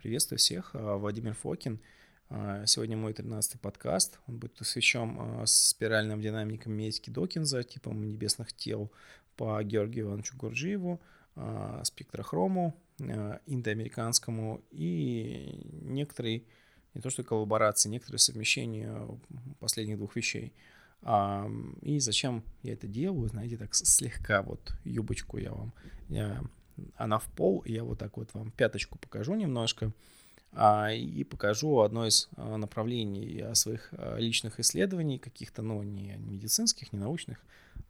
Приветствую всех. А, Владимир Фокин. А, сегодня мой 13-й подкаст. Он будет посвящен а, спиральным динамикам медики Докинза, типам небесных тел по Георгию Ивановичу Гурджиеву, спектрохрому, индоамериканскому и некоторые, не то что коллаборации, некоторые совмещения последних двух вещей. И зачем я это делаю, знаете, так слегка вот юбочку я вам она в пол, я вот так вот вам пяточку покажу немножко, а, и покажу одно из а, направлений своих а, личных исследований, каких-то, ну, не медицинских, не научных,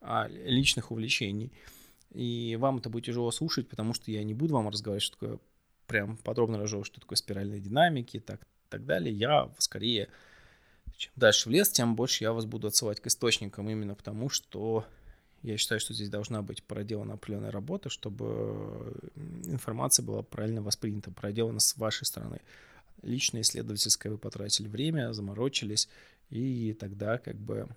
а личных увлечений. И вам это будет тяжело слушать, потому что я не буду вам разговаривать, что такое прям подробно разжевывать, что такое спиральные динамики и так, так далее. Я скорее, чем дальше в лес, тем больше я вас буду отсылать к источникам, именно потому что я считаю, что здесь должна быть проделана определенная работа, чтобы информация была правильно воспринята, проделана с вашей стороны. Личное исследовательское вы потратили время, заморочились, и тогда как бы...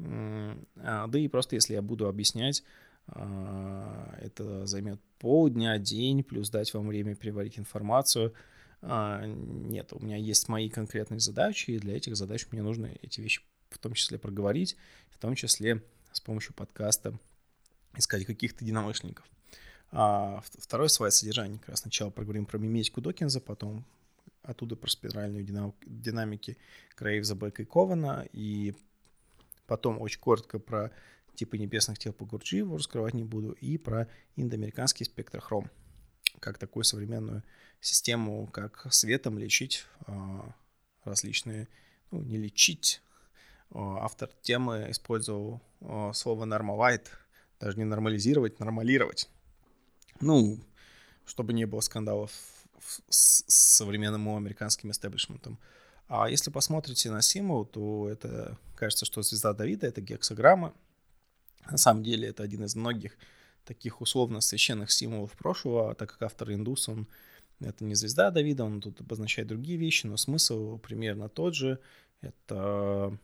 А, да и просто если я буду объяснять, а, это займет полдня, день, плюс дать вам время переварить информацию. А, нет, у меня есть мои конкретные задачи, и для этих задач мне нужно эти вещи в том числе проговорить, в том числе с помощью подкаста искать каких-то единомышленников. А второй слайд содержания. Как раз сначала проговорим про миметику Докинза, потом оттуда про спиральную динамики Грейвза, Бека и Кована, и потом очень коротко про типы небесных тел по Гурджиеву раскрывать не буду, и про индоамериканский спектрохром, как такую современную систему, как светом лечить э, различные, ну, не лечить, автор темы использовал слово normalize, даже не нормализировать, нормалировать. Ну, чтобы не было скандалов с современным американским истеблишментом. А если посмотрите на символ, то это кажется, что звезда Давида — это гексограмма. На самом деле это один из многих таких условно священных символов прошлого, так как автор индус, он это не звезда Давида, он тут обозначает другие вещи, но смысл примерно тот же. Это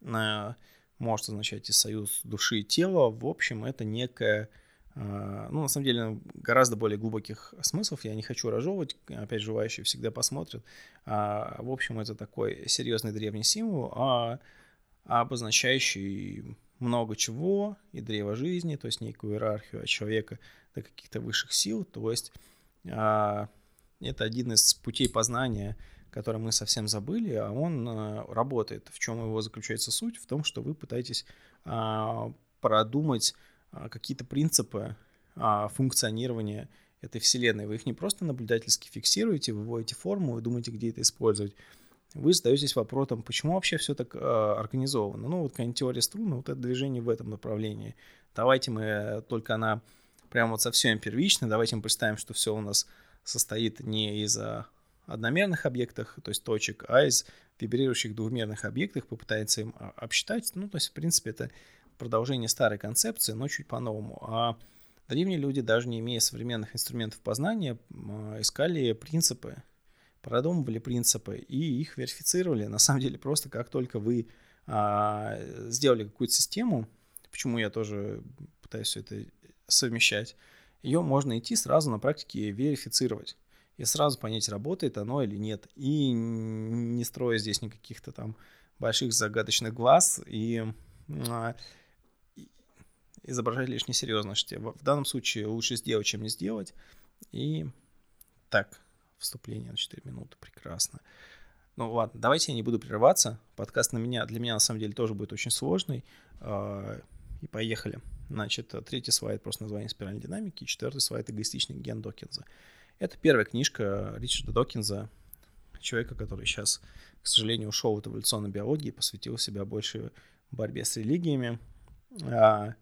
может означать и союз души и тела. В общем, это некая, а, ну, на самом деле, гораздо более глубоких смыслов. Я не хочу разжевывать, опять желающие всегда посмотрят. А, в общем, это такой серьезный древний символ, а, обозначающий много чего и древо жизни, то есть некую иерархию от человека до каких-то высших сил. То есть это один из путей познания – который мы совсем забыли, а он э, работает. В чем его заключается суть? В том, что вы пытаетесь а, продумать а, какие-то принципы а, функционирования этой вселенной. Вы их не просто наблюдательски фиксируете, выводите форму и думаете, где это использовать. Вы задаетесь вопросом, почему вообще все так э, организовано. Ну, вот какая-нибудь теория струн, вот это движение в этом направлении. Давайте мы только она прямо вот совсем первично, давайте мы представим, что все у нас состоит не из одномерных объектах, то есть точек, а из вибрирующих двухмерных объектах попытается им а, обсчитать. Ну, то есть, в принципе, это продолжение старой концепции, но чуть по-новому. А древние люди, даже не имея современных инструментов познания, а, искали принципы, продумывали принципы и их верифицировали. На самом деле, просто как только вы а, сделали какую-то систему, почему я тоже пытаюсь все это совмещать, ее можно идти сразу на практике верифицировать и сразу понять, работает оно или нет. И не строя здесь никаких-то там больших загадочных глаз и а, изображать лишней серьезности. В данном случае лучше сделать, чем не сделать. И так, вступление на 4 минуты, прекрасно. Ну ладно, давайте я не буду прерываться. Подкаст на меня, для меня на самом деле тоже будет очень сложный. А, и поехали. Значит, третий слайд просто название спиральной динамики, четвертый слайд эгоистичный ген Докинза. Это первая книжка Ричарда Докинза, человека, который сейчас, к сожалению, ушел в эволюционной биологии, посвятил себя больше борьбе с религиями. А,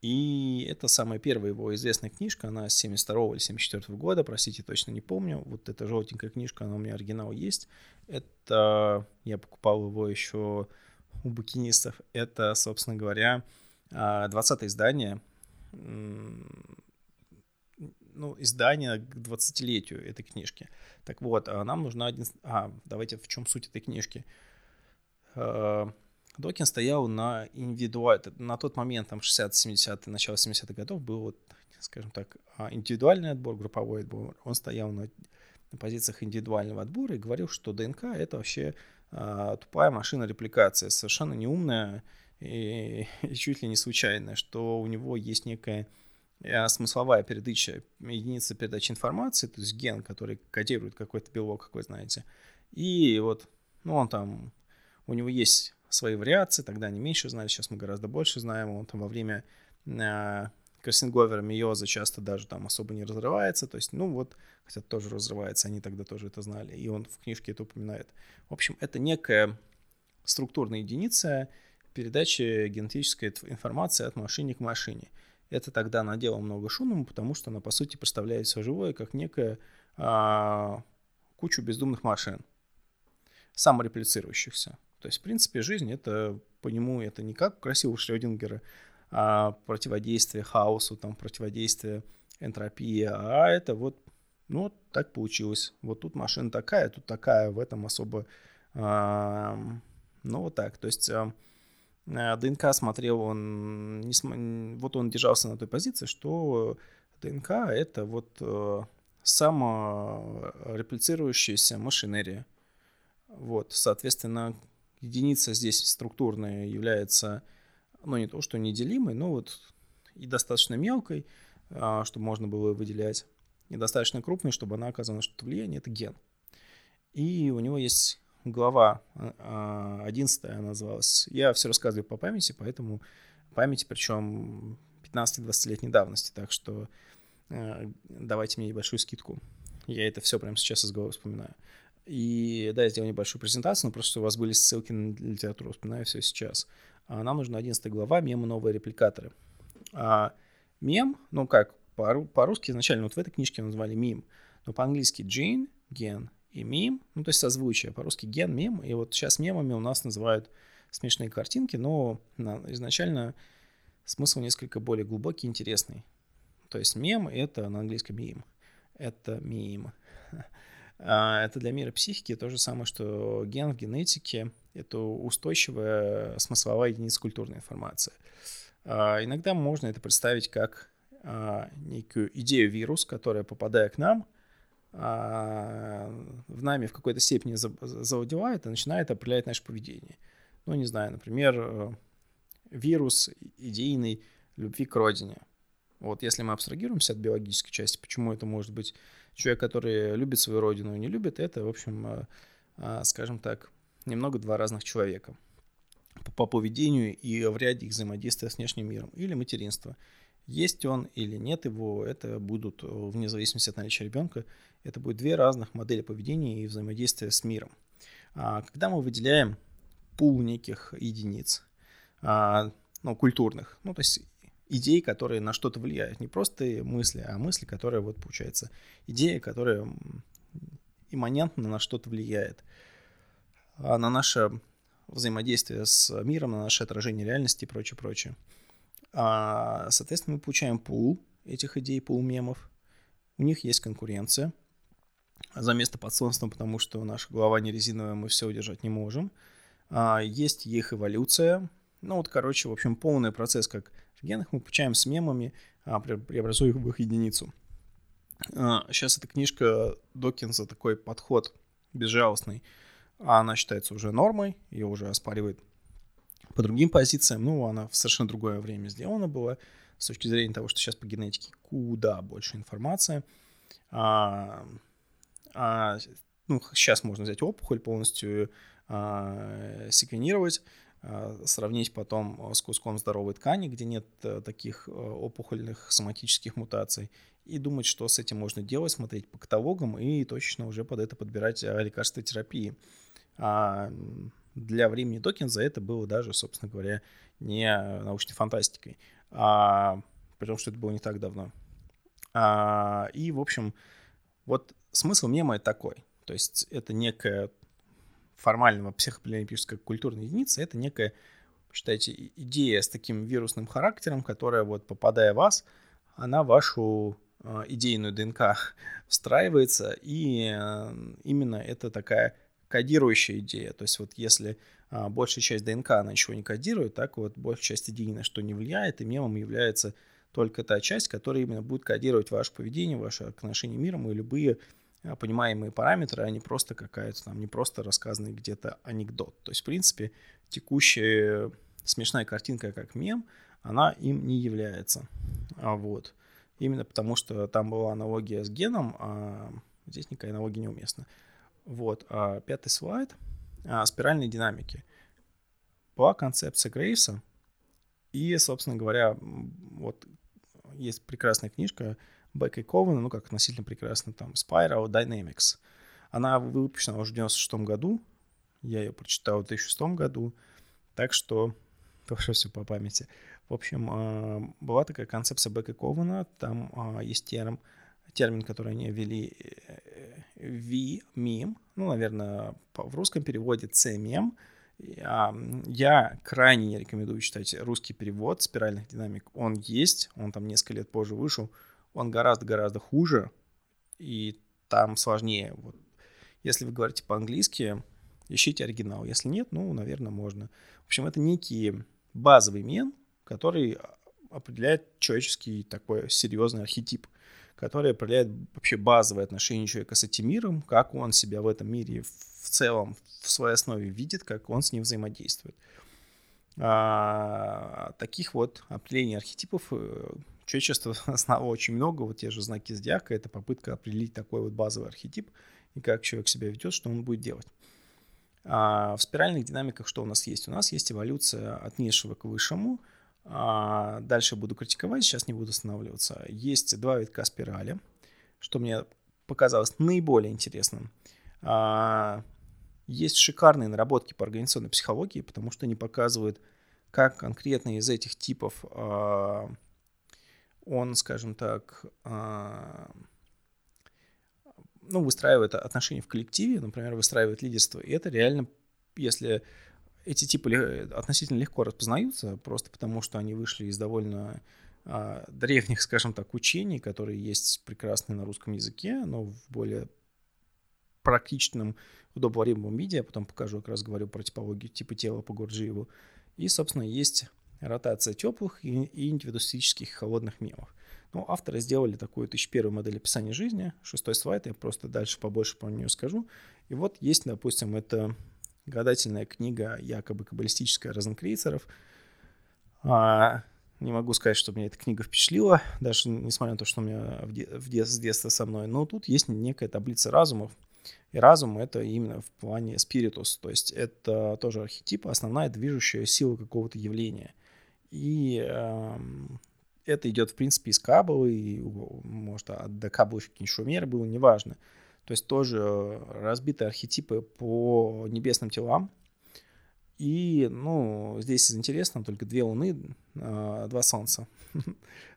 и это самая первая его известная книжка, она с 72 или 74 года, простите, точно не помню. Вот эта желтенькая книжка, она у меня оригинал есть. Это, я покупал его еще у букинистов. Это, собственно говоря, 20 а, издание ну, издание к 20-летию этой книжки. Так вот, а нам нужна один... А, давайте в чем суть этой книжки. Э, Докин стоял на индивидуаль... На тот момент, там, 60-70-е, начало 70-х годов, был, вот, скажем так, а, индивидуальный отбор, групповой отбор. Он стоял на на позициях индивидуального отбора и говорил, что ДНК это вообще а, тупая машина репликации, совершенно неумная и, и чуть ли не случайная, что у него есть некая смысловая передача, единица передачи информации, то есть ген, который кодирует какой-то белок, как вы знаете. И вот, ну, он там, у него есть свои вариации, тогда они меньше знали, сейчас мы гораздо больше знаем. Он там во время э, кроссинговера миоза часто даже там особо не разрывается, то есть, ну вот, хотя тоже разрывается, они тогда тоже это знали, и он в книжке это упоминает. В общем, это некая структурная единица передачи генетической информации от машины к машине. Это тогда надело много шума, потому что она, по сути, представляет все живое как некая а, кучу бездумных машин, самореплицирующихся. То есть, в принципе, жизнь это по нему это не как красивого Шрёдингера, а противодействие хаосу, там, противодействие энтропии, а это вот, ну, вот так получилось. Вот тут машина такая, тут такая, в этом особо, а, ну, вот так. То есть ДНК смотрел, он, не см... вот он держался на той позиции, что ДНК это вот а, самореплицирующаяся машинерия. Вот, соответственно, единица здесь структурная является, ну, не то, что неделимой, но вот и достаточно мелкой, а, чтобы можно было выделять, и достаточно крупной, чтобы она оказывала что-то влияние, это ген. И у него есть глава 11 а, называлась. Я все рассказываю по памяти, поэтому памяти, причем 15-20-летней давности, так что э, давайте мне небольшую скидку. Я это все прямо сейчас из головы вспоминаю. И да, я сделал небольшую презентацию, но просто у вас были ссылки на литературу, вспоминаю все сейчас. А нам нужна 11 глава мемы новые репликаторы. А мем, ну как, по-русски изначально вот в этой книжке назвали мим, но по-английски gene, ген и мим, ну то есть созвучие, по-русски ген, мем, и вот сейчас мемами у нас называют смешные картинки, но изначально смысл несколько более глубокий, интересный. То есть мем — это на английском мим, это мим. А, это для мира психики то же самое, что ген в генетике — это устойчивая смысловая единица культурной информации. А, иногда можно это представить как а, некую идею вирус, которая, попадая к нам, в нами в какой-то степени завладевает и начинает определять наше поведение. Ну, не знаю, например, э, вирус идейной любви к родине. Вот если мы абстрагируемся от биологической части, почему это может быть человек, который любит свою родину и не любит, это, в общем, э, э, скажем так, немного два разных человека по поведению и в ряде их взаимодействия с внешним миром. Или материнство. Есть он или нет его, это будут, э, вне зависимости от наличия ребенка, это будет две разных модели поведения и взаимодействия с миром. А когда мы выделяем пул неких единиц, а, ну, культурных, ну, то есть идей, которые на что-то влияют. Не просто мысли, а мысли, которые, вот, получается, идея, которая имманентно на что-то влияет. А на наше взаимодействие с миром, на наше отражение реальности и прочее, прочее. А, соответственно, мы получаем пул этих идей, пул мемов. У них есть конкуренция за место под солнцем, потому что наша голова не резиновая, мы все удержать не можем. А, есть их эволюция. Ну вот, короче, в общем, полный процесс, как в генах мы получаем с мемами, а, преобразуя их в их единицу. Сейчас эта книжка Докинса, такой подход безжалостный, а она считается уже нормой, ее уже оспаривает по другим позициям. Ну, она в совершенно другое время сделана была, с точки зрения того, что сейчас по генетике куда больше информации. А, а, ну, сейчас можно взять опухоль, полностью а, секвенировать, Э, сравнить потом э, с куском здоровой ткани, где нет э, таких опухольных соматических мутаций, и думать, что с этим можно делать, смотреть по каталогам и точно уже под это подбирать лекарства терапии. А для времени Докинза это было даже, собственно говоря, не научной фантастикой, а, при том, что это было не так давно. А, и, в общем, вот смысл мема такой. То есть это некая формального психополиморфической культурной единицы, это некая, считайте, идея с таким вирусным характером, которая вот попадая в вас, она вашу э, идейную ДНК встраивается, и э, именно это такая кодирующая идея. То есть вот если э, большая часть ДНК, она ничего не кодирует, так вот большая часть идеи на что не влияет, и мемом является только та часть, которая именно будет кодировать ваше поведение, ваше отношение к миру и любые понимаемые параметры, а не просто какая-то там, не просто рассказанный где-то анекдот. То есть, в принципе, текущая смешная картинка как мем, она им не является. А вот. Именно потому, что там была аналогия с геном, а здесь никакая аналогия неуместна. Вот. А пятый слайд. А, спиральной динамики. Была концепция Грейвса. И, собственно говоря, вот есть прекрасная книжка Бека и Кована, ну как относительно прекрасно, там, Spiral Dynamics. Она выпущена уже в 96 году, я ее прочитал в 2006 году, так что тоже все по памяти. В общем, а, была такая концепция Бека и Кована, там есть термин, термин, который они ввели V-мем, ну, наверное, в русском переводе C-мем, я крайне не рекомендую читать русский перевод спиральных динамик. Он есть, он там несколько лет позже вышел. Он гораздо-гораздо хуже, и там сложнее. Вот. Если вы говорите по-английски, ищите оригинал. Если нет, ну, наверное, можно. В общем, это некий базовый мен, который определяет человеческий такой серьезный архетип, который определяет вообще базовые отношения человека с этим миром, как он себя в этом мире в целом в своей основе видит, как он с ним взаимодействует. А, таких вот определений архетипов э, человечество знало очень много. Вот те же знаки зодиака — это попытка определить такой вот базовый архетип и как человек себя ведет, что он будет делать. А в спиральных динамиках что у нас есть? У нас есть эволюция от низшего к высшему. А дальше буду критиковать, сейчас не буду останавливаться. Есть два витка спирали, что мне показалось наиболее интересным. А, есть шикарные наработки по организационной психологии, потому что они показывают, как конкретно из этих типов а, он, скажем так, ну, выстраивает отношения в коллективе, например, выстраивает лидерство. И это реально, если эти типы относительно легко распознаются, просто потому что они вышли из довольно а, древних, скажем так, учений, которые есть прекрасные на русском языке, но в более практичном, удобоваримом виде. Я потом покажу, как раз говорю про типологию типа тела по Гурджиеву. И, собственно, есть ротация теплых и, и индивидуалистических холодных мемов. Ну, авторы сделали такую 1001 модель описания жизни. Шестой слайд, я просто дальше побольше про нее скажу. И вот есть, допустим, это гадательная книга якобы каббалистическая Розенкрейцеров. А, не могу сказать, что меня эта книга впечатлила, даже несмотря на то, что у меня в де- в де- с детства со мной. Но тут есть некая таблица разумов. И разум — это именно в плане спиритус, то есть это тоже архетип, основная движущая сила какого-то явления. И э, это идет, в принципе, из Каббалы, и, может, до Каббалы еще Шумер было, неважно. То есть тоже разбиты архетипы по небесным телам. И, ну, здесь интересно только две луны, э, два солнца.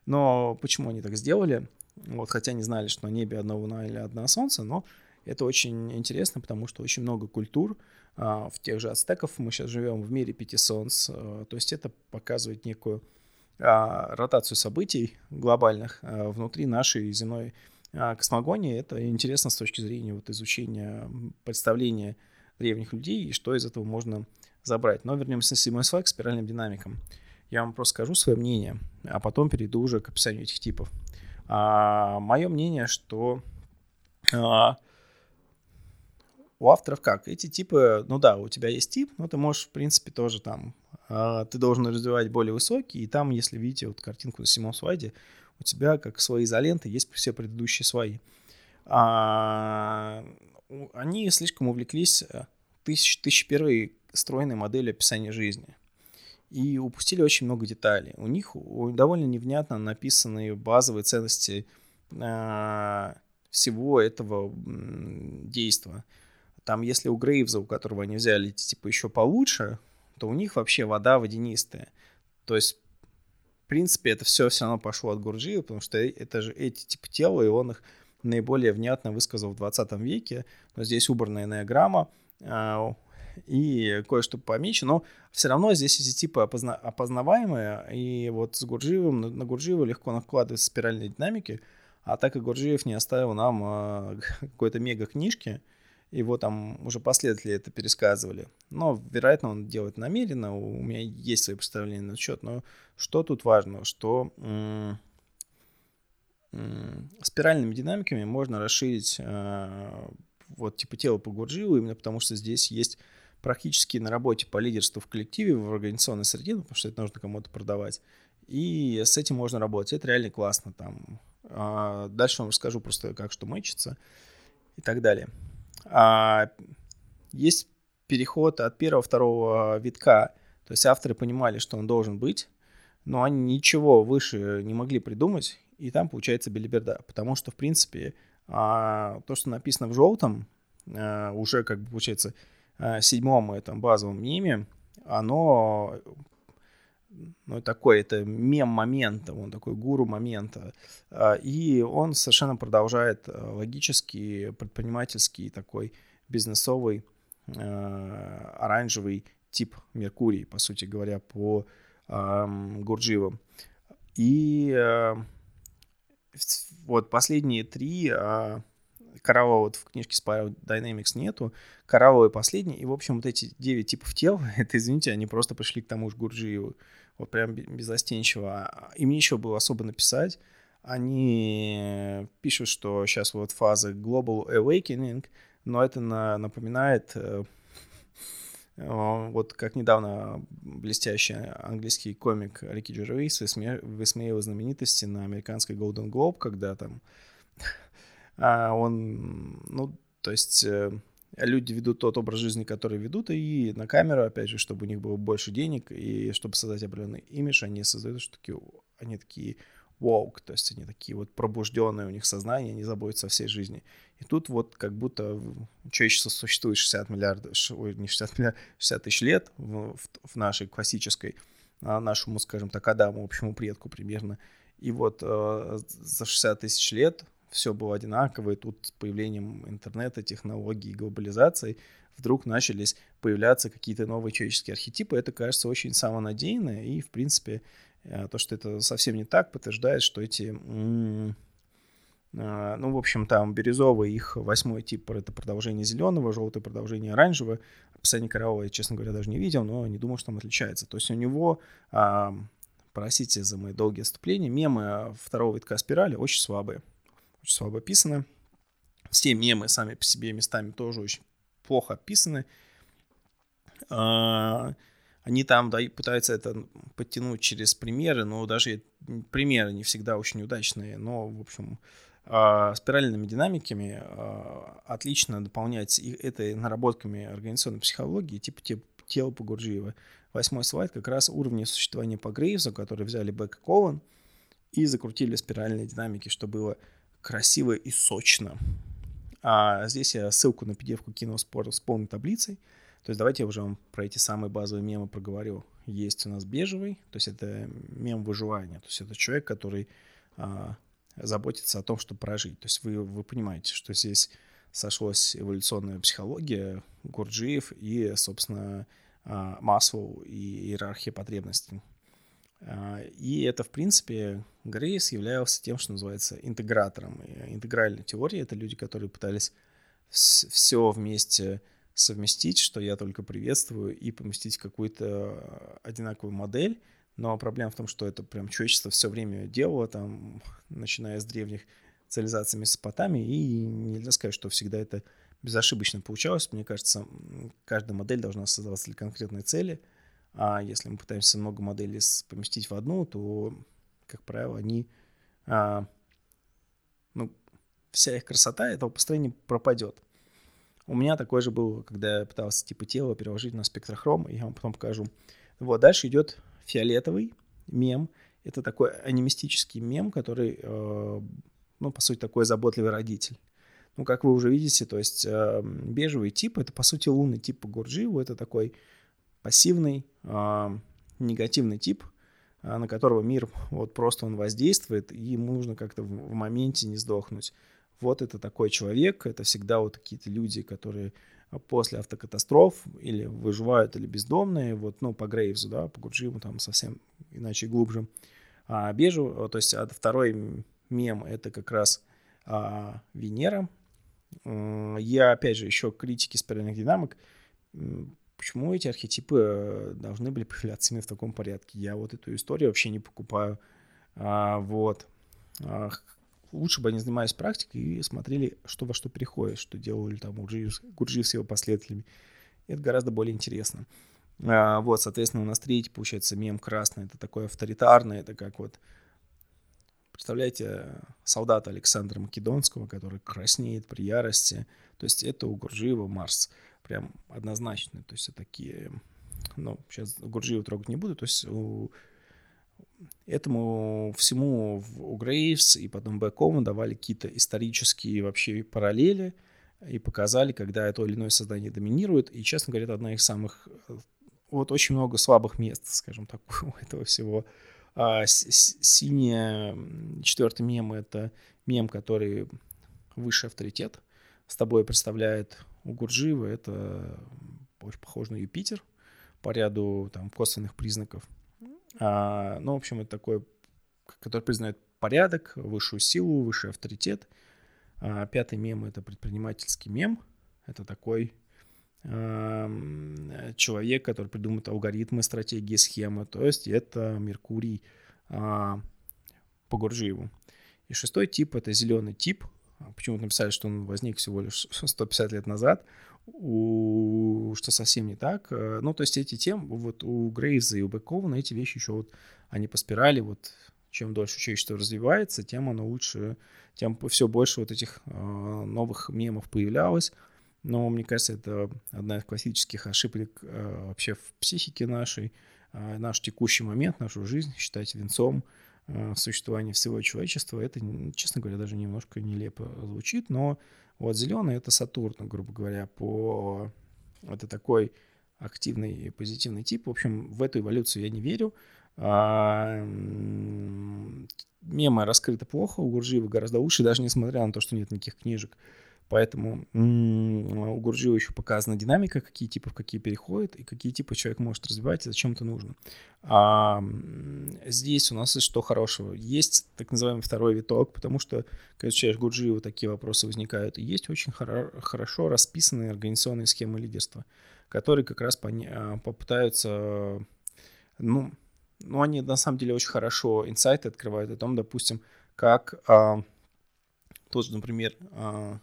Но почему они так сделали? Вот, хотя не знали, что на небе одна луна или одна солнце, но это очень интересно, потому что очень много культур, а, в тех же ацтеков мы сейчас живем в мире пяти солнц, а, то есть это показывает некую а, ротацию событий глобальных внутри нашей земной космогонии. Это интересно с точки зрения вот изучения представления древних людей и что из этого можно забрать. Но вернемся на седьмой слайд к спиральным динамикам. Я вам просто скажу свое мнение, а потом перейду уже к описанию этих типов. А, мое мнение, что а, у авторов как? Эти типы, ну да, у тебя есть тип, но ты можешь, в принципе, тоже там, э, ты должен развивать более высокий, и там, если видите вот картинку на седьмом слайде, у тебя, как свои изоленты, есть все предыдущие свои. А, они слишком увлеклись э, тысяч, тысяч первой стройной моделью описания жизни. И упустили очень много деталей. У них довольно невнятно написаны базовые ценности э, всего этого действия. Там, если у Грейвза, у которого они взяли, типа, еще получше, то у них вообще вода водянистая. То есть, в принципе, это все все равно пошло от Гурджиева, потому что это же эти типы тела, и он их наиболее внятно высказал в 20 веке. Но здесь убранная энеограмма э, и кое-что помечено. Но все равно здесь эти типы опозна- опознаваемые, и вот с Гурджиевым, на, Гурджиева легко накладывается спиральные динамики, а так и Гурджиев не оставил нам э, какой-то мега-книжки, его там уже последователи это пересказывали. Но, вероятно, он делает намеренно, у меня есть свои представления на счет, но что тут важно, что спиральными динамиками можно расширить э, вот типа тело по Гурджиеву, именно потому что здесь есть практически на работе по лидерству в коллективе, в организационной среде, ну, потому что это нужно кому-то продавать. И с этим можно работать. Это реально классно. Там. А дальше вам расскажу просто, как что мэчится и так далее. А есть переход от первого второго витка. То есть авторы понимали, что он должен быть, но они ничего выше не могли придумать, и там получается белиберда. Потому что, в принципе, а, то, что написано в желтом, а, уже как бы получается а, седьмом этом базовом меме, оно ну, такой, это мем момента, он такой гуру момента. И он совершенно продолжает логический, предпринимательский такой бизнесовый оранжевый тип Меркурий, по сути говоря, по Гурджиеву. И вот последние три а, Кораллова вот в книжке Spiral Dynamics нету, Коралловый последний, и, в общем, вот эти девять типов тел, это, извините, они просто пришли к тому же Гурджиеву, вот прям безостенчиво. Им нечего было особо написать, они пишут, что сейчас вот фаза Global Awakening, но это на, напоминает э, а, вот как недавно блестящий английский комик Рики Джервейс высмеял знаменитости на американской Golden Globe, когда там а, он, ну, то есть э, люди ведут тот образ жизни, который ведут, и на камеру, опять же, чтобы у них было больше денег, и чтобы создать определенный имидж, они создают, что такие, они такие woke, то есть они такие вот пробужденные, у них сознание, они заботятся о всей жизни. И тут вот как будто человечество существует 60 миллиардов, ой, не 60 миллиардов, 60 тысяч лет в, в, в нашей классической, а нашему, скажем так, Адаму, общему предку примерно. И вот э, за 60 тысяч лет все было одинаково, и тут с появлением интернета, технологий, глобализации вдруг начались появляться какие-то новые человеческие архетипы. Это кажется очень самонадеянно, и, в принципе, э, то, что это совсем не так, подтверждает, что эти а, ну, в общем, там бирюзовый, их восьмой тип — это продолжение зеленого, желтое продолжение оранжевого. Описание коралла я, честно говоря, даже не видел, но не думал, что там отличается. То есть у него, простите за мои долгие отступления, мемы второго витка спирали очень слабые. Очень слабо описаны. Все мемы сами по себе местами тоже очень плохо описаны. А, они там да, пытаются это подтянуть через примеры, но даже примеры не всегда очень удачные. Но, в общем, а, спиральными динамиками а, отлично дополнять этой наработками организационной психологии, типа тела по Гурджиева. Восьмой слайд как раз уровни существования по Грейвсу, которые взяли Бек и Кован и закрутили спиральные динамики, что было красиво и сочно. А здесь я ссылку на PDF кину с полной таблицей. То есть давайте я уже вам про эти самые базовые мемы проговорю. Есть у нас бежевый, то есть это мем выживания. То есть это человек, который а, заботиться о том, чтобы прожить. То есть вы, вы понимаете, что здесь сошлась эволюционная психология, Гурджиев и, собственно, а, Маслоу и иерархия потребностей. А, и это, в принципе, Грейс являлся тем, что называется интегратором. И интегральная теория — это люди, которые пытались все вместе совместить, что я только приветствую, и поместить какую-то одинаковую модель — но проблема в том, что это прям человечество все время делало, там, начиная с древних цивилизаций Месопотамии, и нельзя сказать, что всегда это безошибочно получалось. Мне кажется, каждая модель должна создаваться для конкретной цели, а если мы пытаемся много моделей поместить в одну, то, как правило, они, а, ну, вся их красота этого построения пропадет. У меня такое же было, когда я пытался типа тело переложить на спектрохром, и я вам потом покажу. Вот, дальше идет фиолетовый мем. Это такой анимистический мем, который, э, ну, по сути, такой заботливый родитель. Ну, как вы уже видите, то есть э, бежевый тип — это, по сути, лунный тип по Гурджиеву. Это такой пассивный, э, негативный тип, на которого мир вот просто он воздействует, и ему нужно как-то в, моменте не сдохнуть. Вот это такой человек, это всегда вот какие-то люди, которые после автокатастроф или выживают, или бездомные, вот, ну, по Грейвзу, да, по Гурджиму там совсем иначе глубже. А Бежу, то есть а второй мем это как раз а, Венера. Я, опять же, еще критики спиральных динамик. Почему эти архетипы э, должны были появляться именно в таком порядке? Я вот эту историю вообще не покупаю. А, вот. А, лучше бы они занимались практикой и смотрели, что во что переходит, что делали там Гурджиев, Гурджиев с его последователями. Это гораздо более интересно. А, вот, соответственно, у нас третий, получается, мем красный. Это такой авторитарный, это как вот Представляете, солдата Александра Македонского, который краснеет при ярости. То есть это у Гурджиева Марс. Прям однозначно. То есть это такие... Ну, сейчас Гурджиева трогать не буду. То есть у этому всему у Грейвс и потом Бэкому давали какие-то исторические вообще параллели и показали, когда то или иное создание доминирует. И, честно говоря, это одна из самых... Вот очень много слабых мест, скажем так, у этого всего а, синяя четвертый мем — это мем, который высший авторитет. С тобой представляет у Гурджиева. Это очень похоже на Юпитер по ряду там, косвенных признаков. А, ну, в общем, это такой, который признает порядок, высшую силу, высший авторитет. А, пятый мем — это предпринимательский мем. Это такой человек, который придумывает алгоритмы, стратегии, схемы. То есть это Меркурий а, по Гурджиеву. И шестой тип — это зеленый тип. Почему-то написали, что он возник всего лишь 150 лет назад, у... что совсем не так. Э, ну, то есть эти темы, вот у Грейза и у Бекована эти вещи еще вот, они по спирали, вот чем дольше человечество развивается, тем оно лучше, тем все больше вот этих э, новых мемов появлялось. Но мне кажется, это одна из классических ошибок э, вообще в психике нашей. Наш текущий момент, нашу жизнь считать венцом э, существования всего человечества. Это, честно говоря, даже немножко нелепо звучит, но вот зеленый — это Сатурн, грубо говоря, по... Это такой активный и позитивный тип. В общем, в эту эволюцию я не верю. А, мемы раскрыты плохо, у Гуржиева гораздо лучше, даже несмотря на то, что нет никаких книжек. Поэтому у Гурджиева еще показана динамика, какие типы в какие переходят, и какие типы человек может развивать, и зачем это нужно. А здесь у нас есть что хорошего? Есть так называемый второй виток, потому что, когда изучаешь Гурджиева, такие вопросы возникают. И есть очень хоро- хорошо расписанные организационные схемы лидерства, которые как раз поня- а, попытаются, ну, ну, они на самом деле очень хорошо инсайты открывают о том, допустим, как а, тот же, например, а,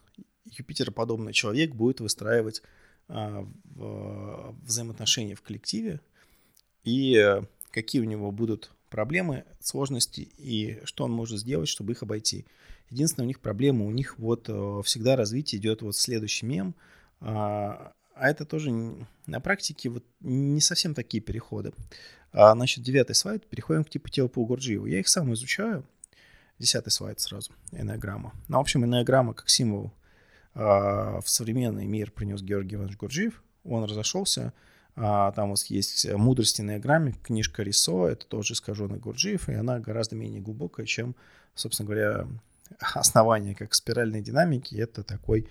Юпитероподобный человек будет выстраивать а, в, взаимоотношения в коллективе и э, какие у него будут проблемы, сложности и что он может сделать, чтобы их обойти. Единственная у них проблема, у них вот э, всегда развитие идет вот следующий мем, а, а это тоже на практике вот не совсем такие переходы. А, значит, девятый слайд, переходим к типу тела Гурджиеву. Я их сам изучаю. Десятый слайд сразу, энеограмма. Ну, в общем, энеограмма как символ а, в современный мир принес Георгий Иванович Гурджиев. Он разошелся. А, там у вас есть «Мудрости на грамме», книжка Рисо, это тоже искаженный Гурджиев, и она гораздо менее глубокая, чем, собственно говоря, основание как спиральной динамики. Это такой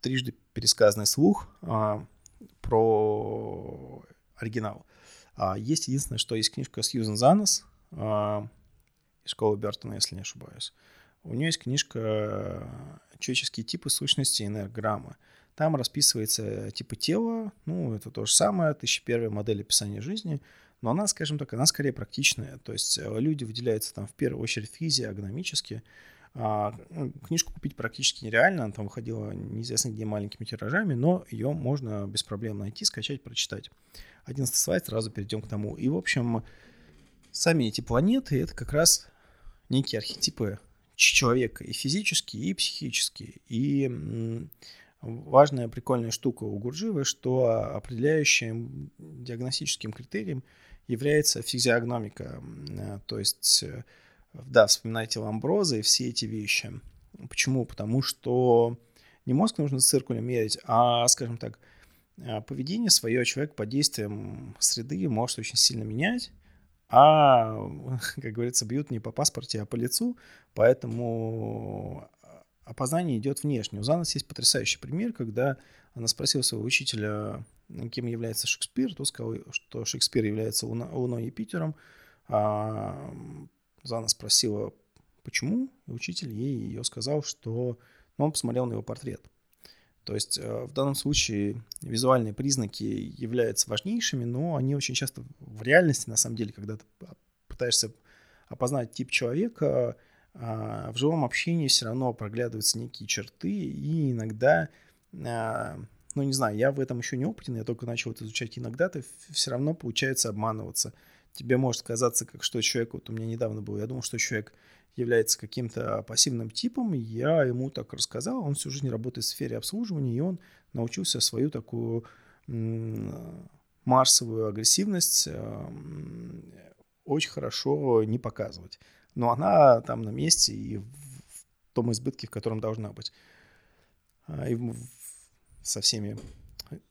трижды пересказанный слух а, про оригинал. Есть единственное, что есть книжка Сьюзен Занос школы Бертона, если не ошибаюсь. У нее есть книжка человеческие типы сущности энерграммы. Там расписывается типы тела, ну, это то же самое, 1001 модель описания жизни, но она, скажем так, она скорее практичная. То есть э, люди выделяются там в первую очередь физиогномически. А, ну, книжку купить практически нереально, она там выходила неизвестно где маленькими тиражами, но ее можно без проблем найти, скачать, прочитать. Одиннадцатый слайд, сразу перейдем к тому. И, в общем, сами эти планеты — это как раз некие архетипы человека и физически, и психически. И важная прикольная штука у Гурджиева, что определяющим диагностическим критерием является физиогномика. То есть, э, да, вспоминайте Ламброза и все эти вещи. Почему? Потому что не мозг нужно циркулем мерить, а, скажем так, э, поведение свое человек под действием среды может очень сильно менять а, как говорится, бьют не по паспорте, а по лицу, поэтому опознание идет внешне. У Занос есть потрясающий пример, когда она спросила своего учителя, кем является Шекспир, тот сказал, что Шекспир является Луной и Юпитером. А Зана спросила, почему, и учитель ей ее сказал, что ну, он посмотрел на его портрет. То есть э, в данном случае визуальные признаки являются важнейшими, но они очень часто в реальности, на самом деле, когда ты пытаешься опознать тип человека, а, в живом общении все равно проглядываются некие черты, и иногда, а, ну не знаю, я в этом еще не опытен, я только начал это изучать, иногда-то все равно получается обманываться. Тебе может казаться, как что человек, вот у меня недавно был, я думал, что человек является каким-то пассивным типом, я ему так рассказал, он всю жизнь работает в сфере обслуживания, и он научился свою такую марсовую агрессивность очень хорошо не показывать но она там на месте и в том избытке, в котором должна быть. А, и со всеми...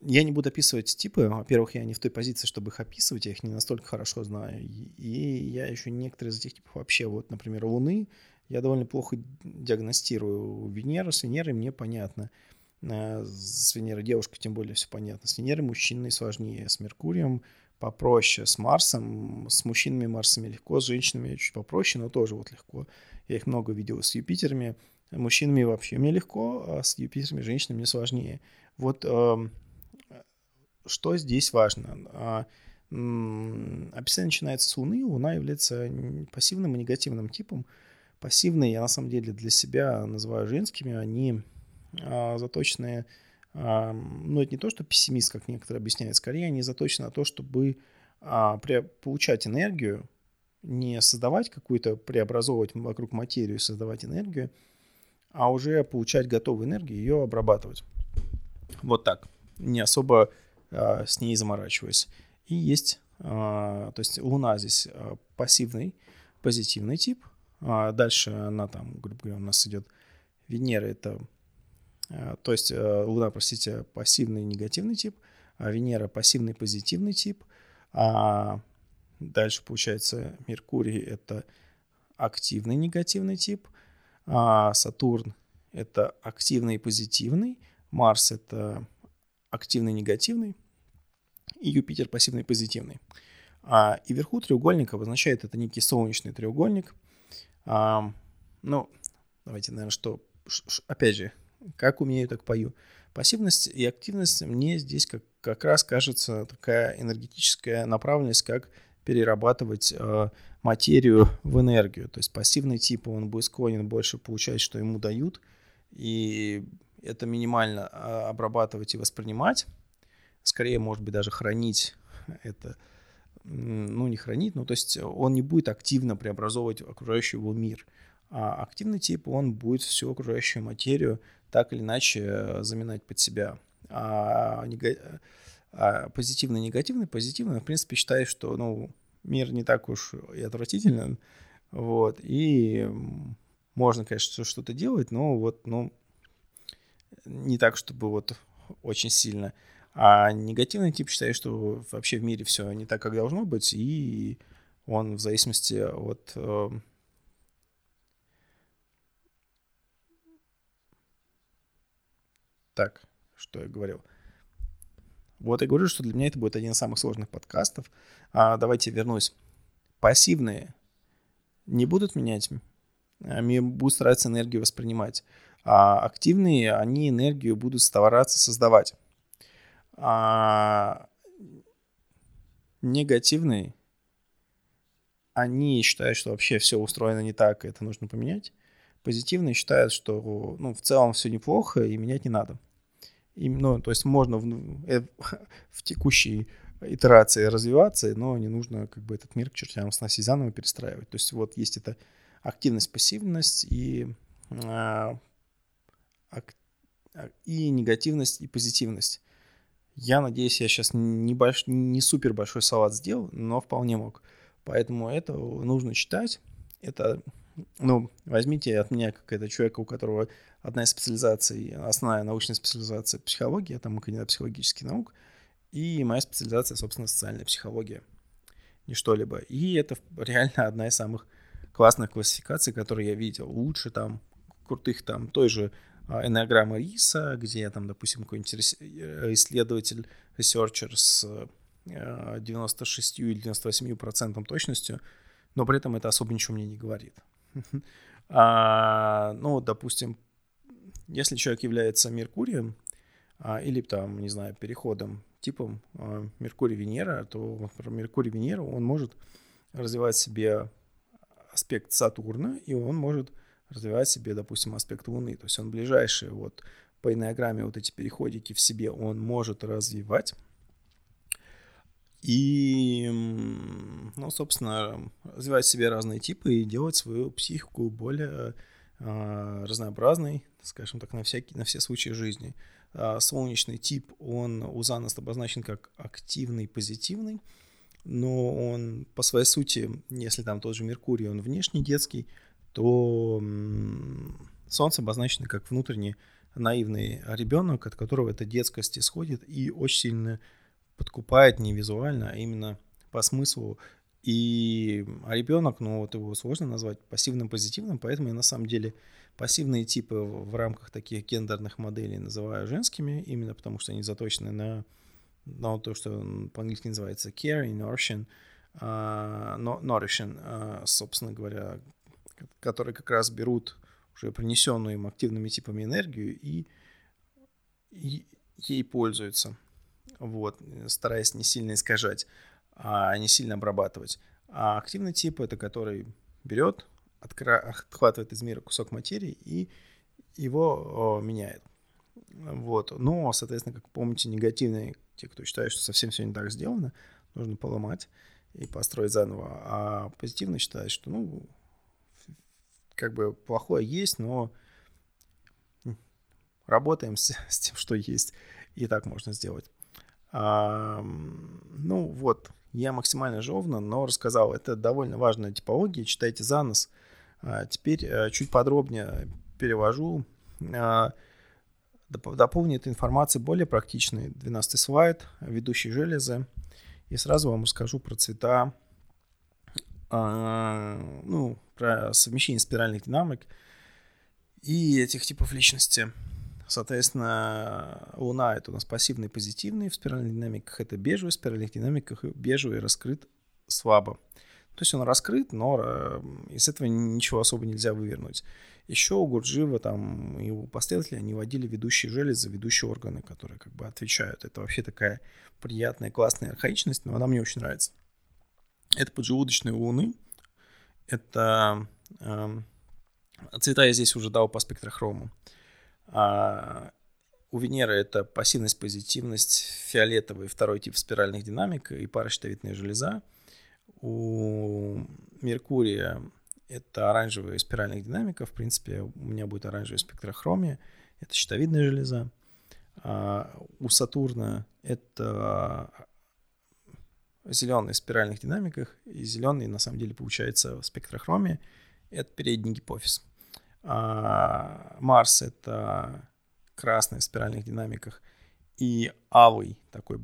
Я не буду описывать типы. Во-первых, я не в той позиции, чтобы их описывать, я их не настолько хорошо знаю. И я еще некоторые из этих типов вообще, вот, например, Луны, я довольно плохо диагностирую. Венера с Венерой мне понятно. А, с Венерой девушка тем более все понятно. С Венерой мужчиной сложнее. С Меркурием попроще. С Марсом, с мужчинами Марсами легко, с женщинами чуть попроще, но тоже вот легко. Я их много видел с Юпитерами. Мужчинами вообще мне легко, а с Юпитерами, женщинами мне сложнее. Вот э, что здесь важно? А, описание начинается с Луны. Луна является пассивным и негативным типом. Пассивные я на самом деле для себя называю женскими. Они а, заточенные ну, это не то, что пессимист, как некоторые объясняют, скорее они заточены на то, чтобы а, получать энергию, не создавать какую-то, преобразовывать вокруг материю, создавать энергию, а уже получать готовую энергию и ее обрабатывать. Вот так, не особо а, с ней заморачиваясь. И есть, а, то есть Луна здесь а, пассивный, позитивный тип. А дальше она там, грубо говоря, у нас идет Венера, это то есть Луна, простите, пассивный негативный тип, а Венера пассивный позитивный тип, а дальше получается Меркурий это активный негативный тип, а Сатурн это активный позитивный, Марс это активный негативный, и Юпитер пассивный позитивный. А, и вверху треугольника обозначает это некий солнечный треугольник. А, ну, давайте, наверное, что... Опять же, как умею, так пою. Пассивность и активность мне здесь как, как раз кажется такая энергетическая направленность, как перерабатывать э, материю в энергию. То есть пассивный тип, он будет склонен больше получать, что ему дают, и это минимально а, обрабатывать и воспринимать. Скорее, может быть, даже хранить это, ну, не хранить, но то есть он не будет активно преобразовывать окружающий его мир. А активный тип, он будет всю окружающую материю так или иначе э, заминать под себя. А, нега... а позитивный, негативный, позитивный, в принципе, считает, что ну, мир не так уж и отвратителен, вот, и можно, конечно, что-то делать, но вот, ну, не так, чтобы вот очень сильно. А негативный тип считает, что вообще в мире все не так, как должно быть, и он в зависимости от э, Так, что я говорил? Вот я говорю, что для меня это будет один из самых сложных подкастов. А, давайте вернусь. Пассивные не будут менять, они будут стараться энергию воспринимать. А активные, они энергию будут стараться создавать. А негативные, они считают, что вообще все устроено не так, и это нужно поменять. Позитивные считают, что ну, в целом все неплохо и менять не надо. И, ну, то есть можно в, э, в текущей итерации развиваться, но не нужно как бы этот мир к чертям сносить заново перестраивать. То есть вот есть эта активность, пассивность и, а, ак, и негативность, и позитивность. Я надеюсь, я сейчас не, больш, не супер большой салат сделал, но вполне мог. Поэтому это нужно читать. Это, ну, возьмите от меня, как это человека, у которого одна из специализаций, основная научная специализация психология, там кандидат психологических наук, и моя специализация, собственно, социальная психология, не что-либо. И это реально одна из самых классных классификаций, которые я видел. Лучше там крутых там той же а, эннеаграммы Риса, где там, допустим, какой-нибудь э, исследователь, researcher с 96 э, или 98 процентом точностью, но при этом это особо ничего мне не говорит. А, ну, допустим, если человек является Меркурием, а, или там, не знаю, переходом, типом а, Меркурий-Венера, то, например, Меркурий-Венера, он может развивать себе аспект Сатурна, и он может развивать себе, допустим, аспект Луны. То есть он ближайший вот по энеограмме вот эти переходики в себе он может развивать. И, ну, собственно, развивать в себе разные типы и делать свою психику более э, разнообразной, скажем так, на, всякие, на все случаи жизни. Э, солнечный тип, он у Занос обозначен как активный, позитивный, но он по своей сути, если там тот же Меркурий, он внешний детский, то Солнце обозначено как внутренний наивный ребенок, от которого эта детскость исходит и очень сильно подкупает не визуально, а именно по смыслу. И а ребенок, ну вот его сложно назвать пассивным позитивным, поэтому я на самом деле пассивные типы в рамках таких гендерных моделей называю женскими, именно потому что они заточены на, на то, что по-английски называется caring, nourishing, uh, nourishing uh, собственно говоря, которые как раз берут уже принесенную им активными типами энергию и, и ей пользуются, вот, стараясь не сильно искажать, а не сильно обрабатывать. А активный тип — это который берет, отхватывает из мира кусок материи и его о, меняет. Вот. Но, соответственно, как помните, негативные, те, кто считает, что совсем все не так сделано, нужно поломать и построить заново. А позитивно считает, что, ну, как бы плохое есть, но работаем с, с тем, что есть, и так можно сделать. А, ну вот, я максимально жовно, но рассказал, это довольно важная типология, читайте за нос. А, теперь а, чуть подробнее перевожу. А, дополню эту информацию более практичной. 12 слайд, ведущие железы. И сразу вам расскажу про цвета ну, про совмещение спиральных динамик и этих типов личности. Соответственно, Луна — это у нас пассивный и позитивный, в спиральных динамиках это бежевый, в спиральных динамиках бежевый раскрыт слабо. То есть он раскрыт, но э, из этого ничего особо нельзя вывернуть. Еще у Гурджиева там и у последователей они водили ведущие железы, ведущие органы, которые как бы отвечают. Это вообще такая приятная, классная архаичность, но она мне очень нравится. Это поджелудочные луны. Это э, цвета я здесь уже дал по спектрохрому. А, у Венеры это пассивность, позитивность, фиолетовый второй тип спиральных динамик и паращитовидная железа. У Меркурия это оранжевая спиральных динамика. В принципе, у меня будет оранжевая спектрохромия. Это щитовидная железа. А у Сатурна это зеленый в спиральных динамиках, и зеленый на самом деле получается в спектрохроме. Это передний гипофиз. А Марс — это красный в спиральных динамиках, и алый, такой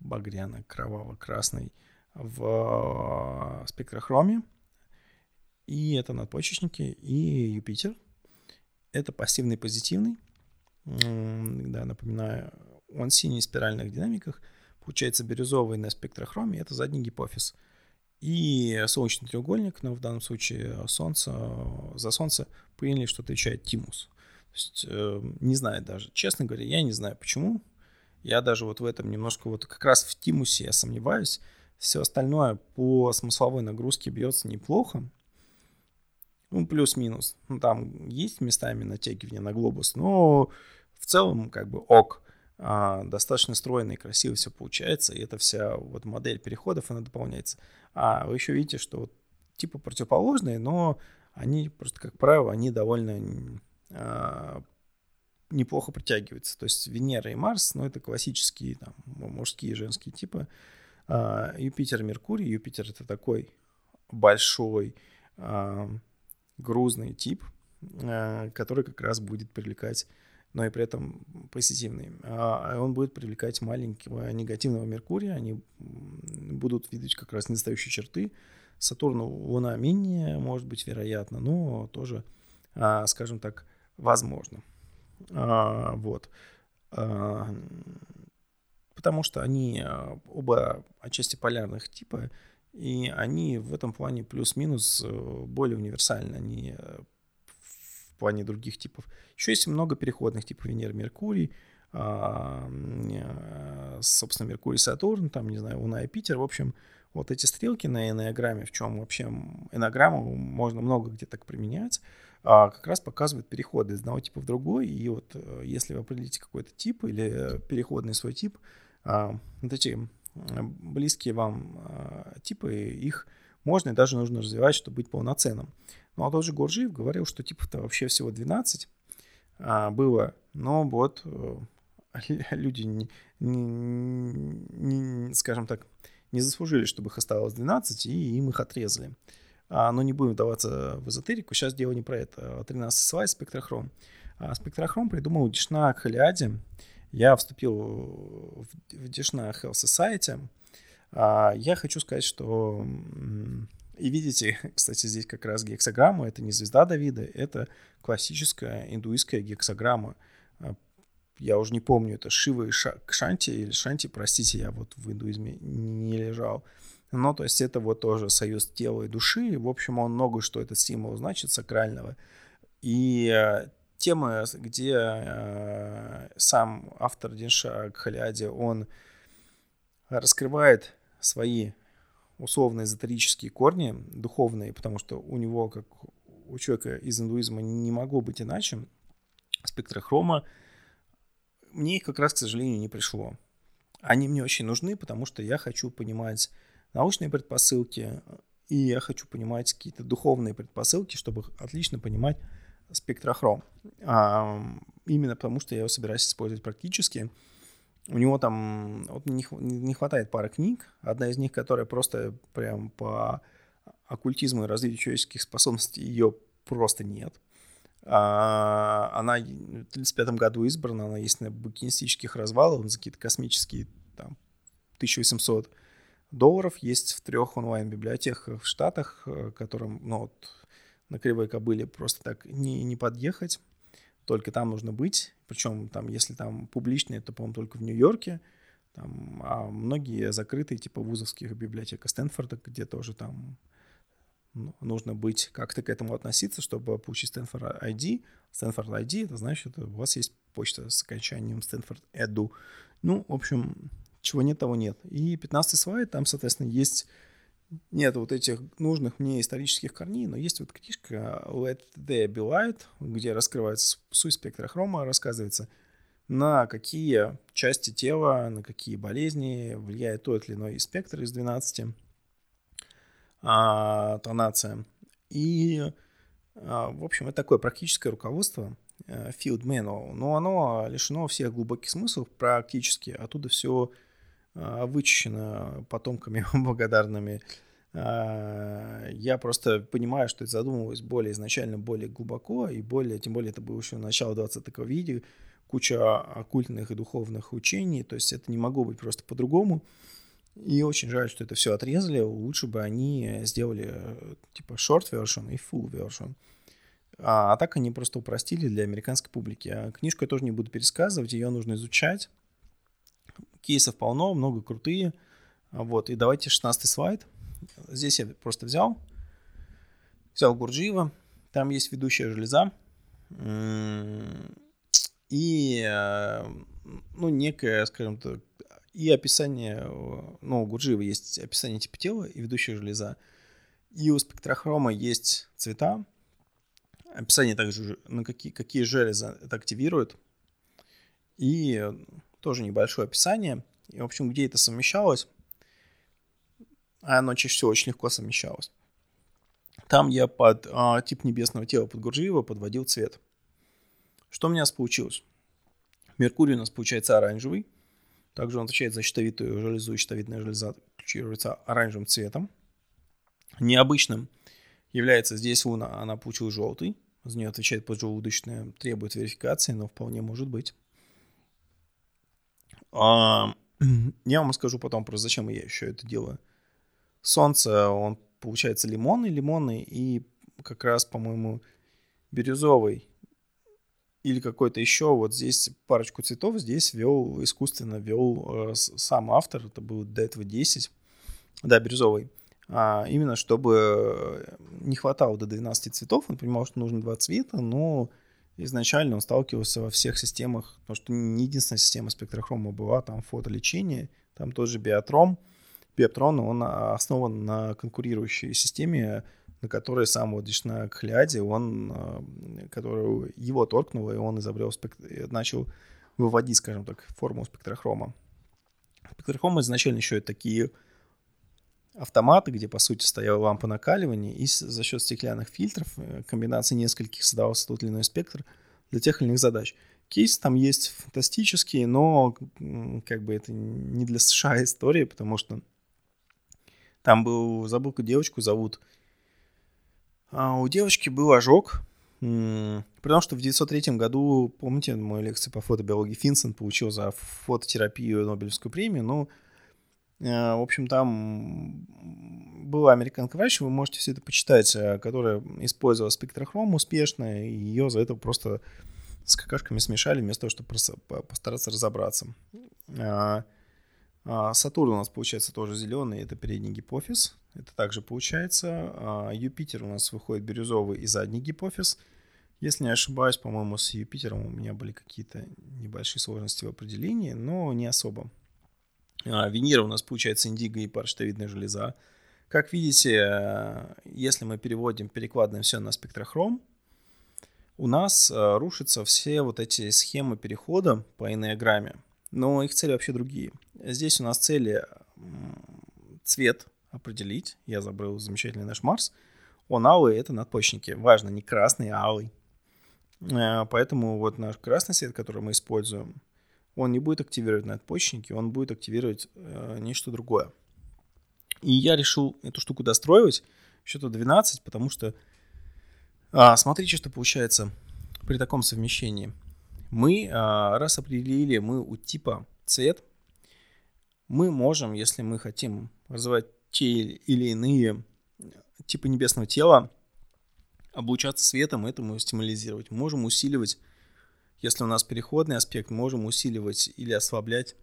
багряно-кроваво-красный в спектрохроме. И это надпочечники, и Юпитер. Это пассивный позитивный. Да, напоминаю, он синий в спиральных динамиках — Получается бирюзовый на спектрохроме, это задний гипофиз. И солнечный треугольник, но в данном случае солнце, за солнце приняли, что отвечает тимус. То есть, э, не знаю даже, честно говоря, я не знаю почему. Я даже вот в этом немножко вот как раз в тимусе я сомневаюсь. Все остальное по смысловой нагрузке бьется неплохо. Ну, плюс-минус. Ну, там есть местами натягивание на глобус, но в целом как бы ок а, достаточно стройно и красиво все получается, и эта вся вот модель переходов, она дополняется. А вы еще видите, что вот типа противоположные, но они просто, как правило, они довольно а, неплохо притягиваются. То есть Венера и Марс, ну, это классические там, мужские и женские типы. А, Юпитер, Меркурий. Юпитер — это такой большой, а, грузный тип, а, который как раз будет привлекать но и при этом позитивный. А он будет привлекать маленького негативного Меркурия, они будут видеть как раз недостающие черты. Сатурну Луна менее, может быть, вероятно, но тоже, а, скажем так, возможно. А, вот. Потому что они оба отчасти полярных типа, и они в этом плане плюс-минус э, более универсальны. Они э, плане других типов. Еще есть много переходных типов Венера, Меркурий, а, э, собственно, Меркурий, Сатурн, там, не знаю, Луна и Питер. В общем, вот эти стрелки на энеограмме, в чем вообще энеограмму можно много где так применять, а как раз показывают переходы из одного типа в другой. И вот э, если вы определите какой-то тип или переходный свой тип, а, вот эти близкие вам а, типы, их можно и даже нужно развивать, чтобы быть полноценным. Ну а тот же Гурджиев говорил, что типов-то вообще всего 12 а, было, но вот э, люди, не, не, не, скажем так, не заслужили, чтобы их оставалось 12, и им их отрезали. А, но не будем вдаваться в эзотерику, сейчас дело не про это. 13 слайд спектрохром. А, спектрохром придумал Дишна Халиади. Я вступил в, в Дишна Health Society. А, я хочу сказать, что... И видите, кстати, здесь как раз гексограмма. Это не звезда Давида, это классическая индуистская гексограмма. А, я уже не помню, это Шива и Шанти или Шанти, простите, я вот в индуизме не лежал. Ну, то есть это вот тоже союз тела и души. В общем, он много что этот символ значит, сакрального. И э, тема, где э, сам автор Динша Кхаляди, он раскрывает свои условно эзотерические корни, духовные, потому что у него, как у человека из индуизма, не могло быть иначе, спектрохрома, мне их как раз, к сожалению, не пришло. Они мне очень нужны, потому что я хочу понимать научные предпосылки, и я хочу понимать какие-то духовные предпосылки, чтобы отлично понимать спектрохром. А, именно потому, что я его собираюсь использовать практически. У него там вот не, хватает пары книг. Одна из них, которая просто прям по оккультизму и развитию человеческих способностей, ее просто нет. А, она в 1935 году избрана, она есть на букинистических развалах, за какие-то космические там 1800 долларов есть в трех онлайн-библиотеках в Штатах, э, которым, ну, вот, на Кривой Кобыле просто так не, не подъехать, только там нужно быть, причем там, если там публичные, то, по-моему, только в Нью-Йорке, там, а многие закрытые, типа вузовских библиотек Стэнфорда, где тоже там ну, нужно быть, как-то к этому относиться, чтобы получить Stanford ID. Stanford ID, это значит, у вас есть почта с окончанием Stanford Edu. Ну, в общем, чего нет, того нет. И 15 слайд, там, соответственно, есть нет вот этих нужных мне исторических корней, но есть вот книжка Let There Be Light, где раскрывается суть спектра хрома, рассказывается, на какие части тела, на какие болезни влияет тот или иной спектр из 12 а, тонация. И, а, в общем, это такое практическое руководство, э, field manual, но оно лишено всех глубоких смыслов практически, оттуда все а, вычищено потомками благодарными. А, я просто понимаю, что это задумывалось более изначально, более глубоко, и более, тем более это было еще начало 20 века, куча оккультных и духовных учений, то есть это не могло быть просто по-другому. И очень жаль, что это все отрезали. Лучше бы они сделали типа short version и full version. А, а так они просто упростили для американской публики. А книжку я тоже не буду пересказывать, ее нужно изучать кейсов полно, много крутые. Вот, и давайте 16 слайд. Здесь я просто взял, взял Гурджиева, там есть ведущая железа, и, э, ну, некое, скажем так, и описание, ну, у Гурджиева есть описание типа тела и ведущая железа, и у спектрохрома есть цвета, описание также, на какие, какие железы это активирует, и тоже небольшое описание. И, в общем, где это совмещалось, а оно чаще всего очень легко совмещалось. Там я под а, тип небесного тела под Гурджиева подводил цвет. Что у меня получилось? Меркурий у нас получается оранжевый. Также он отвечает за щитовидную железу, и щитовидная железа ключируется оранжевым цветом. Необычным является здесь Луна, она получила желтый. За нее отвечает поджелудочная, требует верификации, но вполне может быть. А, я вам скажу потом про зачем я еще это делаю. Солнце, он получается лимонный, лимонный и как раз, по-моему, бирюзовый или какой-то еще. Вот здесь парочку цветов здесь вел, искусственно вел э, сам автор, это был до этого 10, да, бирюзовый. А, именно чтобы не хватало до 12 цветов, он понимал, что нужно два цвета, но изначально он сталкивался во всех системах, потому что не единственная система спектрохрома была, там фотолечение, там тоже биотром, Beptron, он основан на конкурирующей системе, на которой сам вот на Кхляде, он, который его торкнуло, и он изобрел, начал выводить, скажем так, форму спектрохрома. Спектрохром изначально еще такие автоматы, где, по сути, стояла лампа накаливания, и за счет стеклянных фильтров, э, комбинации нескольких создавался тот или иной спектр для тех или иных задач. Кейс там есть фантастические, но как бы это не для США история, потому что там был, забыл, девочку зовут. А у девочки был ожог, потому что в 1903 году, помните, мою лекцию по фотобиологии Финсон получил за фототерапию Нобелевскую премию, ну, Э, в общем, там была американка врач, вы можете все это почитать, э, которая использовала спектрохром успешно, и ее за это просто с какашками смешали, вместо того, чтобы постараться разобраться. А, Сатурн у нас получается тоже зеленый, это передний гипофиз, это также получается. Юпитер у нас выходит бирюзовый и задний гипофиз. Если не ошибаюсь, по-моему, с Юпитером у меня были какие-то небольшие сложности в определении, но не особо. Венера у нас получается индиго и парштовидная железа. Как видите, э, если мы переводим, перекладываем все на спектрохром, у нас э, рушатся все вот эти схемы перехода по энеограмме, но их цели вообще другие. Здесь у нас цели цвет определить. Я забыл замечательный наш Марс. Он алый, это надпочечники. Важно, не красный, а алый. Э, поэтому вот наш красный цвет, который мы используем, он не будет активировать надпочечники, он будет активировать э, нечто другое. И я решил эту штуку достроивать счета 12, потому что а, смотрите, что получается при таком совмещении. Мы, а, раз определили мы у типа цвет, мы можем, если мы хотим развивать те или иные типы небесного тела, облучаться светом, этому стимулизировать. Мы можем усиливать если у нас переходный аспект, можем усиливать или ослаблять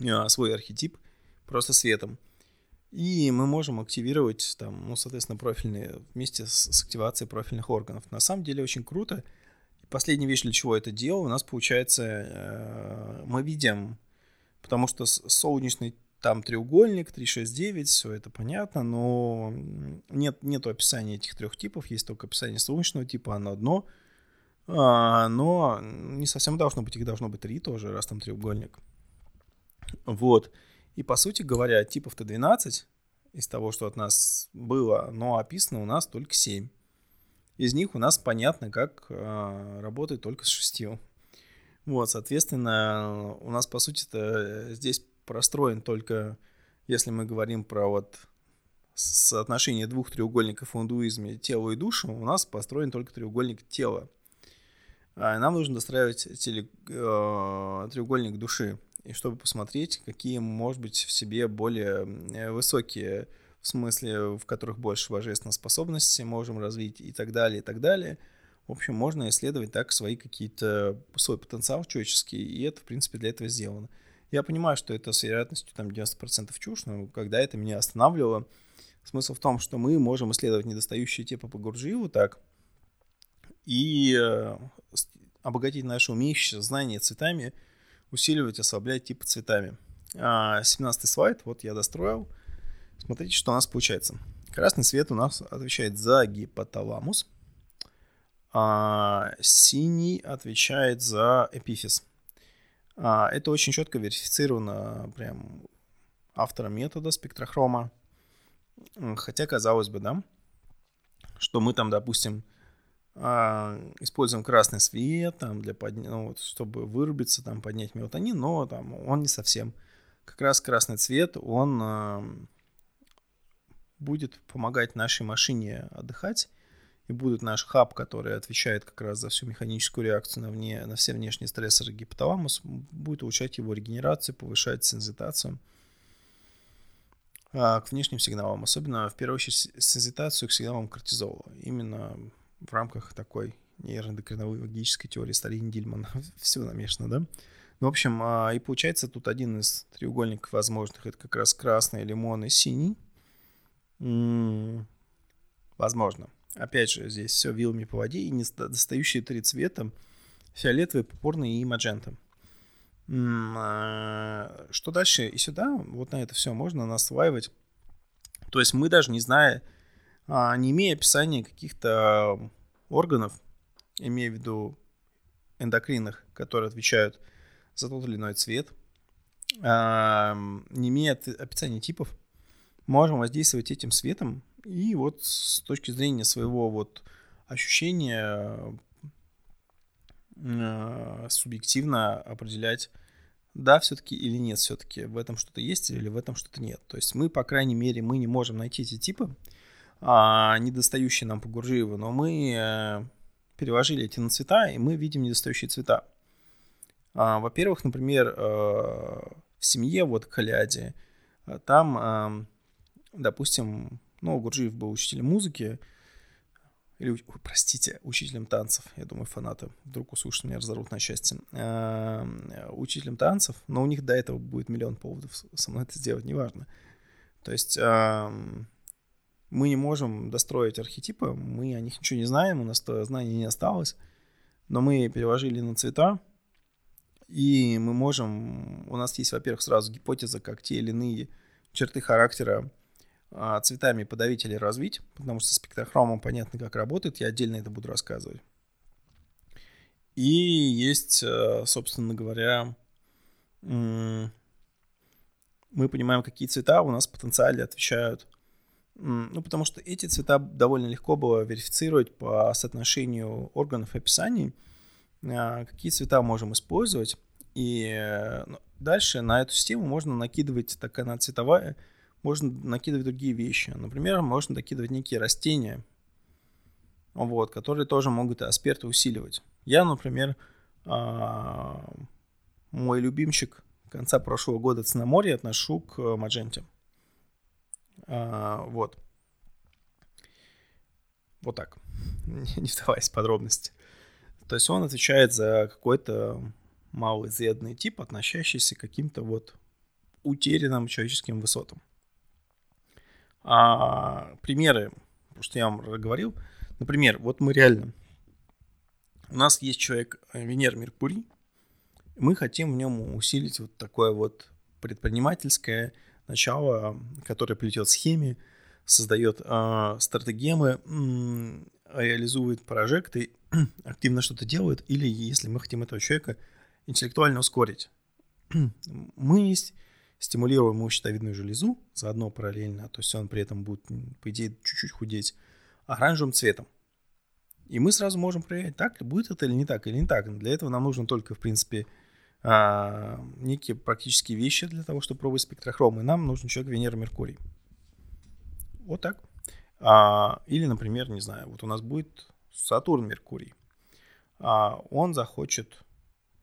а, свой архетип просто светом. И мы можем активировать там, ну, соответственно, профильные вместе с, с активацией профильных органов. На самом деле очень круто. Последняя вещь, для чего это делал, у нас получается, э, мы видим, потому что солнечный там треугольник, 369, все это понятно, но нет, нету описания этих трех типов, есть только описание солнечного типа, оно одно – а, но не совсем должно быть, их должно быть три тоже, раз там треугольник. Вот. И по сути говоря, типов-то 12 из того, что от нас было, но описано у нас только 7. Из них у нас понятно, как э, работает только с шестью. Вот, соответственно, у нас, по сути-то, здесь простроен только, если мы говорим про вот соотношение двух треугольников в индуизме, тело и душу, у нас построен только треугольник тела. А, нам нужно достраивать теле, э, треугольник души, и чтобы посмотреть, какие, может быть, в себе более э, высокие, в смысле, в которых больше божественных способностей можем развить и так далее, и так далее. В общем, можно исследовать так свои какие-то, свой потенциал человеческий, и это, в принципе, для этого сделано. Я понимаю, что это с вероятностью там 90% чушь, но когда это меня останавливало, смысл в том, что мы можем исследовать недостающие типы по Гурджиеву так, и э, обогатить наше умеющее знание цветами, усиливать, ослаблять типы цветами. 17 а, слайд, вот я достроил. Смотрите, что у нас получается. Красный цвет у нас отвечает за гипоталамус, а синий отвечает за эпифиз. А, это очень четко верифицировано прям автором метода спектрохрома. Хотя, казалось бы, да, что мы там, допустим, используем красный свет, там, для подня... ну, вот, чтобы вырубиться, там, поднять мелатонин, но там он не совсем. Как раз красный цвет, он а, будет помогать нашей машине отдыхать, и будет наш хаб, который отвечает как раз за всю механическую реакцию на, вне, на все внешние стрессоры гипоталамус, будет улучшать его регенерацию, повышать сензитацию а, к внешним сигналам, особенно в первую очередь сензитацию к сигналам кортизола. Именно в рамках такой нейроэндокринологической теории Сталин Дильмана. Все намешано, да? Ну, в общем, а, и получается тут один из треугольников возможных. Это как раз красный, лимон и синий. возможно. Опять же, здесь все вилами по воде и недостающие три цвета. Фиолетовый, пурпурный и маджента. А, что дальше и сюда, вот на это все можно наслаивать. То есть мы даже не зная, не имея описания каких-то органов, имея в виду эндокринных, которые отвечают за тот или иной цвет, а, не имея описания типов, можем воздействовать этим светом и вот с точки зрения своего вот ощущения субъективно определять, да, все-таки или нет, все-таки в этом что-то есть или в этом что-то нет. То есть мы, по крайней мере, мы не можем найти эти типы, а, недостающие нам по Гуржиеву, но мы э, переложили эти на цвета, и мы видим недостающие цвета. А, во-первых, например, э, в семье, вот Каляде, э, там, э, допустим, ну, Гурджиев был учителем музыки, или, простите, учителем танцев, я думаю, фанаты вдруг услышат меня, разорвут на счастье, учителем танцев, но у них до этого будет миллион поводов со мной это сделать, неважно. То есть мы не можем достроить архетипы, мы о них ничего не знаем, у нас то знаний не осталось, но мы переложили на цвета, и мы можем, у нас есть, во-первых, сразу гипотеза, как те или иные черты характера а, цветами подавить или развить, потому что спектрохромом понятно, как работает, я отдельно это буду рассказывать. И есть, э, собственно говоря, мы понимаем, какие цвета у нас в потенциале отвечают. Ну, потому что эти цвета довольно легко было верифицировать по соотношению органов и описаний, а, какие цвета можем использовать. И э, ну, дальше на эту систему можно накидывать, так она цветовая, можно накидывать другие вещи. Например, можно накидывать некие растения, вот, которые тоже могут аспекты усиливать. Я, например, а, мой любимчик конца прошлого года Циноморье отношу к Мадженте. А, вот. Вот так. Не вдаваясь в подробности. То есть он отвечает за какой-то малоизведанный тип, относящийся к каким-то вот утерянным человеческим высотам. А, примеры, что я вам говорил. Например, вот мы реально... У нас есть человек э, Венер Меркурий. Мы хотим в нем усилить вот такое вот предпринимательское начало, которое плетет схеме, создает э, стратегемы, э, реализует прожекты, активно что-то делает, или если мы хотим этого человека интеллектуально ускорить. мы стимулируем ему щитовидную железу, заодно параллельно, то есть он при этом будет, по идее, чуть-чуть худеть, оранжевым цветом. И мы сразу можем проверять, так ли будет это или не так, или не так. Для этого нам нужно только, в принципе, а, некие практические вещи для того, чтобы пробовать спектрохром. И нам нужен человек Венера Меркурий. Вот так. А, или, например, не знаю, вот у нас будет Сатурн Меркурий. А, он захочет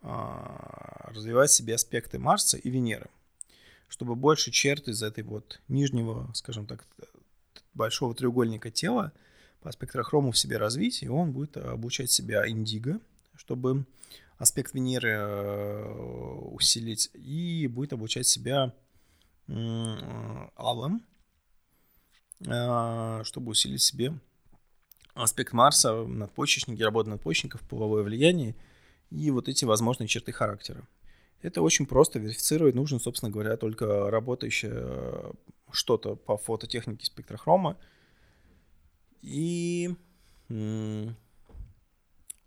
а, развивать себе аспекты Марса и Венеры чтобы больше черт из этой вот нижнего, скажем так, большого треугольника тела по спектрохрому в себе развить, и он будет обучать себя индиго, чтобы аспект Венеры э, усилить, и будет обучать себя алым, э, чтобы усилить себе аспект Марса, надпочечники, работа надпочечников, половое влияние и вот эти возможные черты характера. Это очень просто верифицировать. Нужно, собственно говоря, только работающее э, что-то по фототехнике спектрохрома. И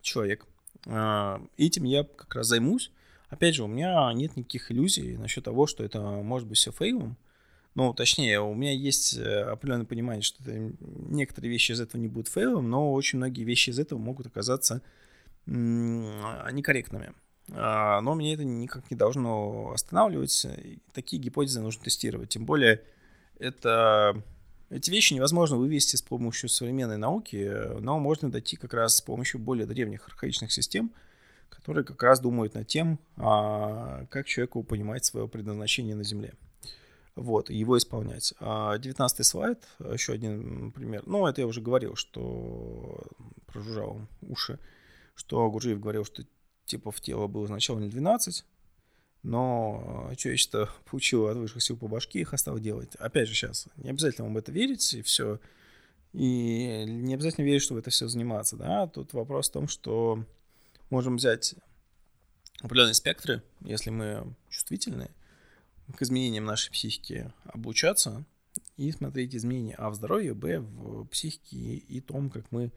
человек. А, этим я как раз займусь. Опять же, у меня нет никаких иллюзий насчет того, что это может быть все фейлом. Ну, точнее, у меня есть э, определенное понимание, что это, некоторые вещи из этого не будут фейлом, но очень многие вещи из этого могут оказаться некорректными. А, но меня это никак не должно останавливать. Такие гипотезы нужно тестировать. Тем более, это, эти вещи невозможно вывести с помощью современной науки, но можно дойти как раз с помощью более древних архаичных систем, которые как раз думают над тем, а, как человеку понимать свое предназначение на Земле. Вот, его исполнять. 19 а, слайд, еще один пример. Ну, это я уже говорил, что прожужжал уши, что Гуржиев говорил, что типов тела было сначала не 12, но а, человечество получило от высших сил по башке, их осталось делать. Опять же сейчас, не обязательно вам это верить, и все. И не обязательно верить, что в это все заниматься, да. Тут вопрос в том, что можем взять определенные спектры, если мы чувствительные, к изменениям нашей психики обучаться и смотреть изменения А в здоровье, Б в психике и том, как мы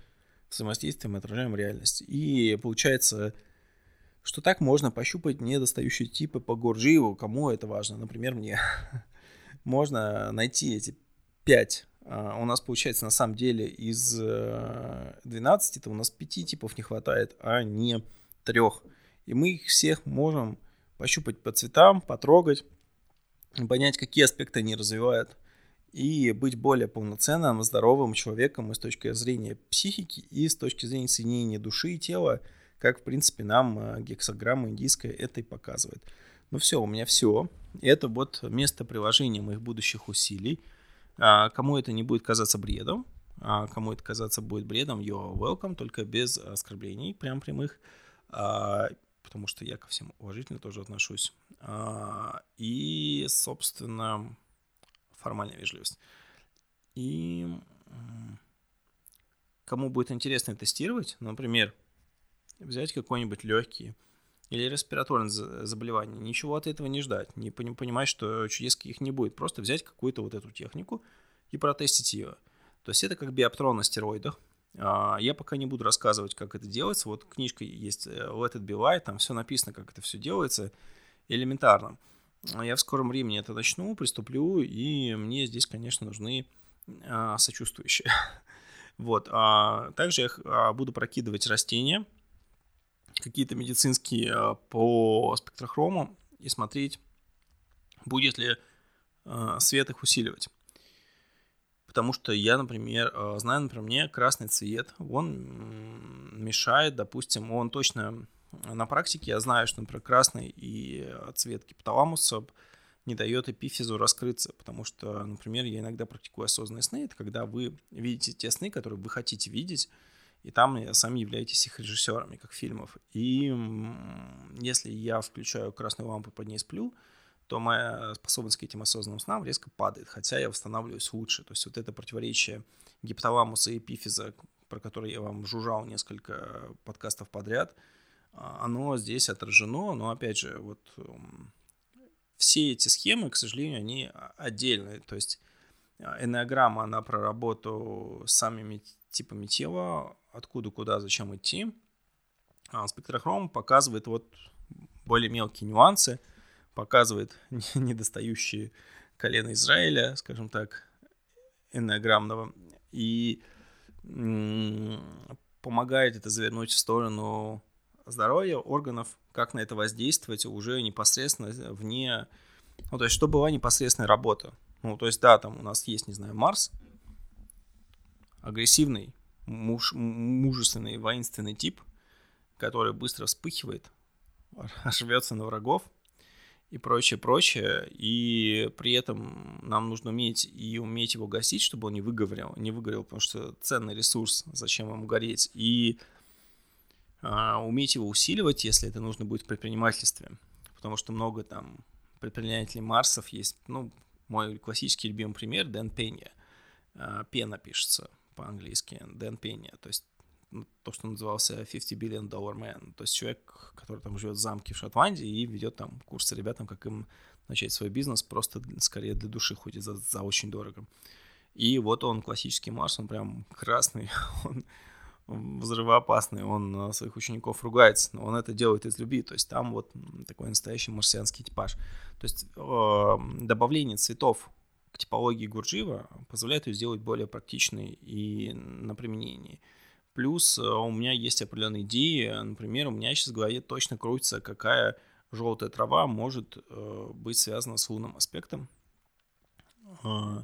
взаимодействуем и отражаем реальность. И получается, что так можно пощупать недостающие типы по Гурджиеву, кому это важно, например, мне. можно найти эти пять. А, у нас получается на самом деле из 12, э, это у нас пяти типов не хватает, а не трех. И мы их всех можем пощупать по цветам, потрогать, понять, какие аспекты они развивают, и быть более полноценным, здоровым человеком и с точки зрения психики, и с точки зрения соединения души и тела, как, в принципе, нам э, гексограмма индийская это и показывает. Ну все, у меня все. Это вот место приложения моих будущих усилий. А, кому это не будет казаться бредом, а кому это казаться будет бредом, you're welcome, только без оскорблений прям прямых. А, потому что я ко всем уважительно тоже отношусь. И, собственно, формальная вежливость. И кому будет интересно тестировать, например, взять какой-нибудь легкий или респираторное заболевание, ничего от этого не ждать, не понимать, что чудес каких не будет, просто взять какую-то вот эту технику и протестить ее. То есть это как биоптрон на стероидах, а, я пока не буду рассказывать, как это делается. Вот книжка есть э, Let It Be Light, там все написано, как это все делается, элементарно. Я в скором времени это начну, приступлю, и мне здесь, конечно, нужны а, сочувствующие. Вот. А, также я а, буду прокидывать растения, какие-то медицинские а, по спектрохрому, и смотреть, будет ли а, свет их усиливать. Потому что я, например, э, знаю, например, мне красный цвет, он мешает, допустим, он точно на практике, я знаю, что, например, красный и цвет гипоталамуса не дает эпифизу раскрыться, потому что, например, я иногда практикую осознанные сны, это когда вы видите те сны, которые вы хотите видеть, и там сами являетесь их режиссерами, как фильмов. И если я включаю красную лампу под ней сплю, то моя способность к этим осознанным снам резко падает, хотя я восстанавливаюсь лучше. То есть вот это противоречие гипоталамуса и эпифиза, про которое я вам жужжал несколько подкастов подряд, а, оно здесь отражено, но опять же, вот все эти схемы, к сожалению, они отдельные. То есть а, энеограмма, она про работу с самими типами тела, откуда, куда, зачем идти. А спектрохром показывает вот более мелкие нюансы – показывает недостающие колено Израиля, скажем так, эннограммного, и помогает это завернуть в сторону здоровья органов, как на это воздействовать уже непосредственно вне, ну, то есть, что была непосредственная работа. Ну, то есть, да, там у нас есть, не знаю, Марс, агрессивный, муж, мужественный, воинственный тип, который быстро вспыхивает, рвется на врагов, и прочее, прочее. И при этом нам нужно уметь и уметь его гасить, чтобы он не выгорел, не выгорел, потому что ценный ресурс, зачем ему гореть. И а, уметь его усиливать, если это нужно будет в предпринимательстве. Потому что много там предпринимателей Марсов есть. Ну, мой классический любимый пример Дэн Пенья. А, Пена пишется по-английски. Дэн Пенья. То есть ну, то, что назывался 50 billion dollar man. То есть человек, который там живет в замке в Шотландии и ведет там курсы ребятам, как им начать свой бизнес, просто скорее для души ходит за, за очень дорого. И вот он классический Марс, он прям красный, он взрывоопасный, он своих учеников ругается, но он это делает из любви, то есть там вот такой настоящий марсианский типаж. То есть э, добавление цветов типологии Гурджиева позволяет ее сделать более практичной и на применении. Плюс э, у меня есть определенные идеи. Например, у меня сейчас в голове точно крутится, какая желтая трава может э, быть связана с лунным аспектом. Э,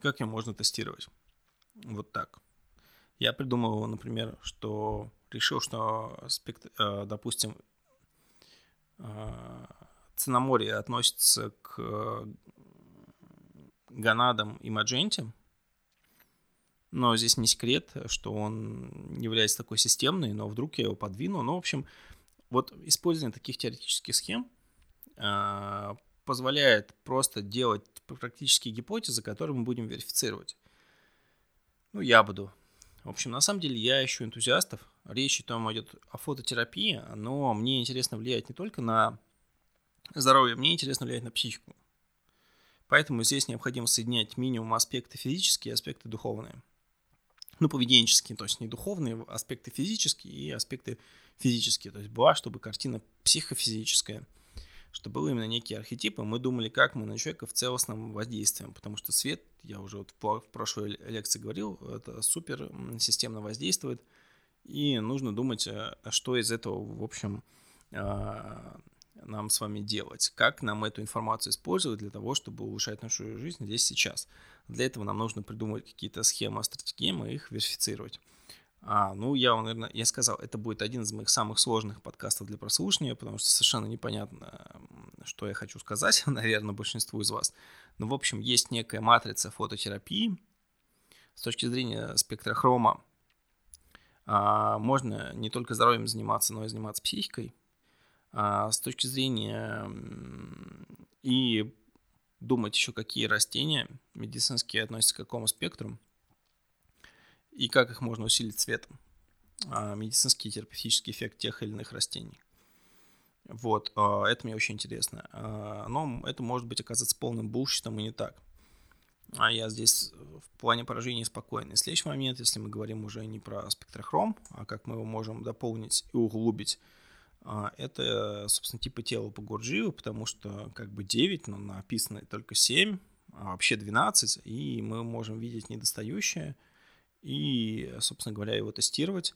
как ее можно тестировать? Вот так. Я придумал, например, что решил, что аспект, допустим, циноморье относится к гонадам и мадженте, но здесь не секрет, что он является такой системный, но вдруг я его подвину. Ну, в общем, вот использование таких теоретических схем э, позволяет просто делать практические гипотезы, которые мы будем верифицировать. Ну, я буду. В общем, на самом деле я ищу энтузиастов. Речь там идет о фототерапии, но мне интересно влиять не только на здоровье, мне интересно влиять на психику. Поэтому здесь необходимо соединять минимум аспекты физические и аспекты духовные. Ну, поведенческие, то есть не духовные, аспекты физические и аспекты физические. То есть была, чтобы картина психофизическая, что был именно некий архетип, и мы думали, как мы на человека в целостном воздействуем, потому что свет, я уже вот в прошлой лекции говорил, это супер системно воздействует, и нужно думать, э, что из этого, в общем, а, нам с вами делать, как нам эту информацию использовать для того, чтобы улучшать нашу жизнь здесь сейчас. Для этого нам нужно придумать какие-то схемы, стратегии, и их верифицировать. А, ну, я наверное, я сказал, это будет один из моих самых сложных подкастов для прослушивания, потому что совершенно непонятно, что я хочу сказать, наверное, большинству из вас. Но, в общем, есть некая матрица фототерапии с точки зрения спектрохрома. А, можно не только здоровьем заниматься, но и заниматься психикой. А, с точки зрения и думать еще, какие растения медицинские относятся к какому спектру – и как их можно усилить цветом. А, медицинский и терапевтический эффект тех или иных растений. Вот, а, это мне очень интересно. Но это может быть оказаться полным булщитом и не так. А я здесь в плане поражения спокойный. Следующий момент, если мы говорим уже не про спектрохром, а как мы его можем дополнить и углубить, это, собственно, типы тела по Гурджиеву, потому что как бы 9, но написано только 7, а вообще 12, и мы можем видеть недостающее – и, собственно говоря, его тестировать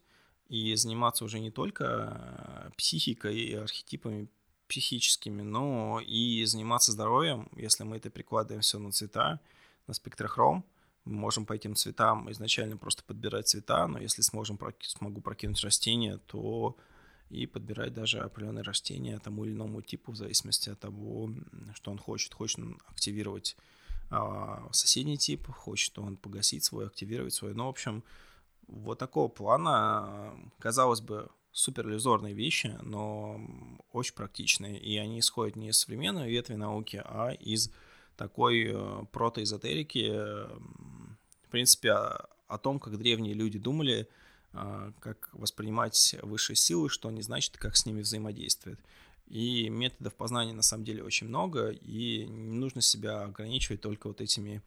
и заниматься уже не только психикой и архетипами психическими, но и заниматься здоровьем, если мы это прикладываем все на цвета, на спектрохром, мы можем по этим цветам изначально просто подбирать цвета, но если сможем, смогу прокинуть растения, то и подбирать даже определенные растения тому или иному типу в зависимости от того, что он хочет. Хочет он активировать а, соседний тип, хочет он погасить свой, активировать свой. Ну, в общем, вот такого плана, казалось бы, суперлюзорные вещи, но очень практичные. И они исходят не из современной ветви науки, а из такой э, протоэзотерики, в принципе, о, том, как древние люди думали, как воспринимать высшие силы, что они значит, как с ними взаимодействуют. И методов познания на самом деле очень много, и не нужно себя ограничивать только вот этими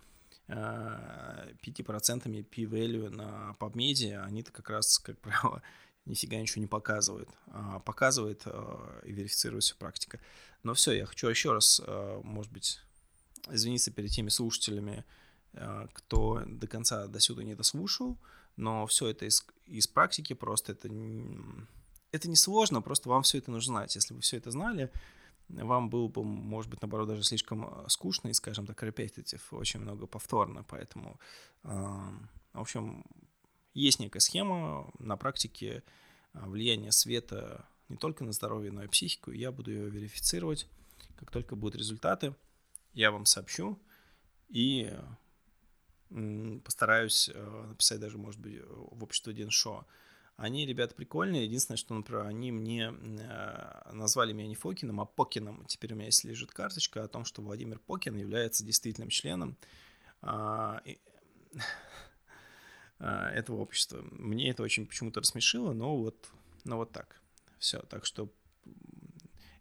э, 5% p-value на PubMed. Они-то как раз, как правило, нифига ничего не показывают. А показывает э, и верифицирует все практика. Но все, я хочу еще раз, может быть, извиниться перед теми слушателями, кто до конца до сюда не дослушал, но все это из, из практики просто это это не сложно, просто вам все это нужно знать. Если вы все это знали, вам было бы, может быть, наоборот, даже слишком э, скучно и, скажем так, repetitive, очень много повторно, поэтому, в общем, есть некая схема на практике э, влияния света не только на здоровье, но и психику, я буду ее верифицировать. Как только будут результаты, я вам сообщу и постараюсь э, написать даже, может быть, в общество Деншо, они, ребята, прикольные. Единственное, что, например, они мне э, назвали меня не Фокином, а Покином. Теперь у меня есть лежит карточка о том, что Владимир Покин является действительным членом а, а, этого общества. Мне это очень почему-то рассмешило, но вот, но вот так. Все. Так что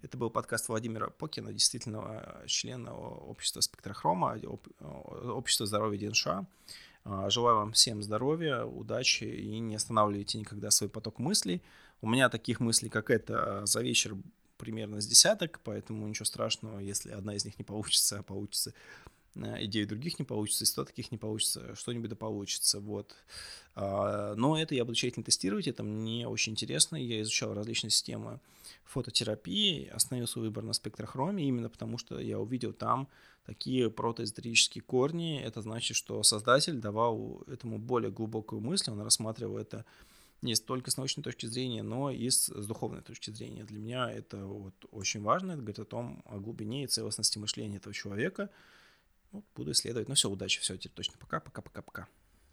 это был подкаст Владимира Покина, действительно члена общества спектрохрома, общества здоровья ДНШ. А, желаю вам всем здоровья, удачи и не останавливайте никогда свой поток мыслей. У меня таких мыслей, как это, за вечер примерно с десяток, поэтому ничего страшного, если одна из них не получится, а получится э, идеи других не получится, и 100 таких не получится, что-нибудь да получится, вот. А, но это я буду тщательно тестировать, это мне очень интересно, я изучал различные системы фототерапии, остановил свой выбор на спектрохроме, именно потому что я увидел там такие протоэзотерические корни. Это значит, что создатель давал этому более глубокую мысль, он рассматривал это не только с научной точки зрения, но и с, с духовной точки зрения. Для меня это вот очень важно, это говорит о том, о глубине и целостности мышления этого человека. Вот, буду исследовать. Ну все, удачи, все, теперь точно пока, пока, пока, пока.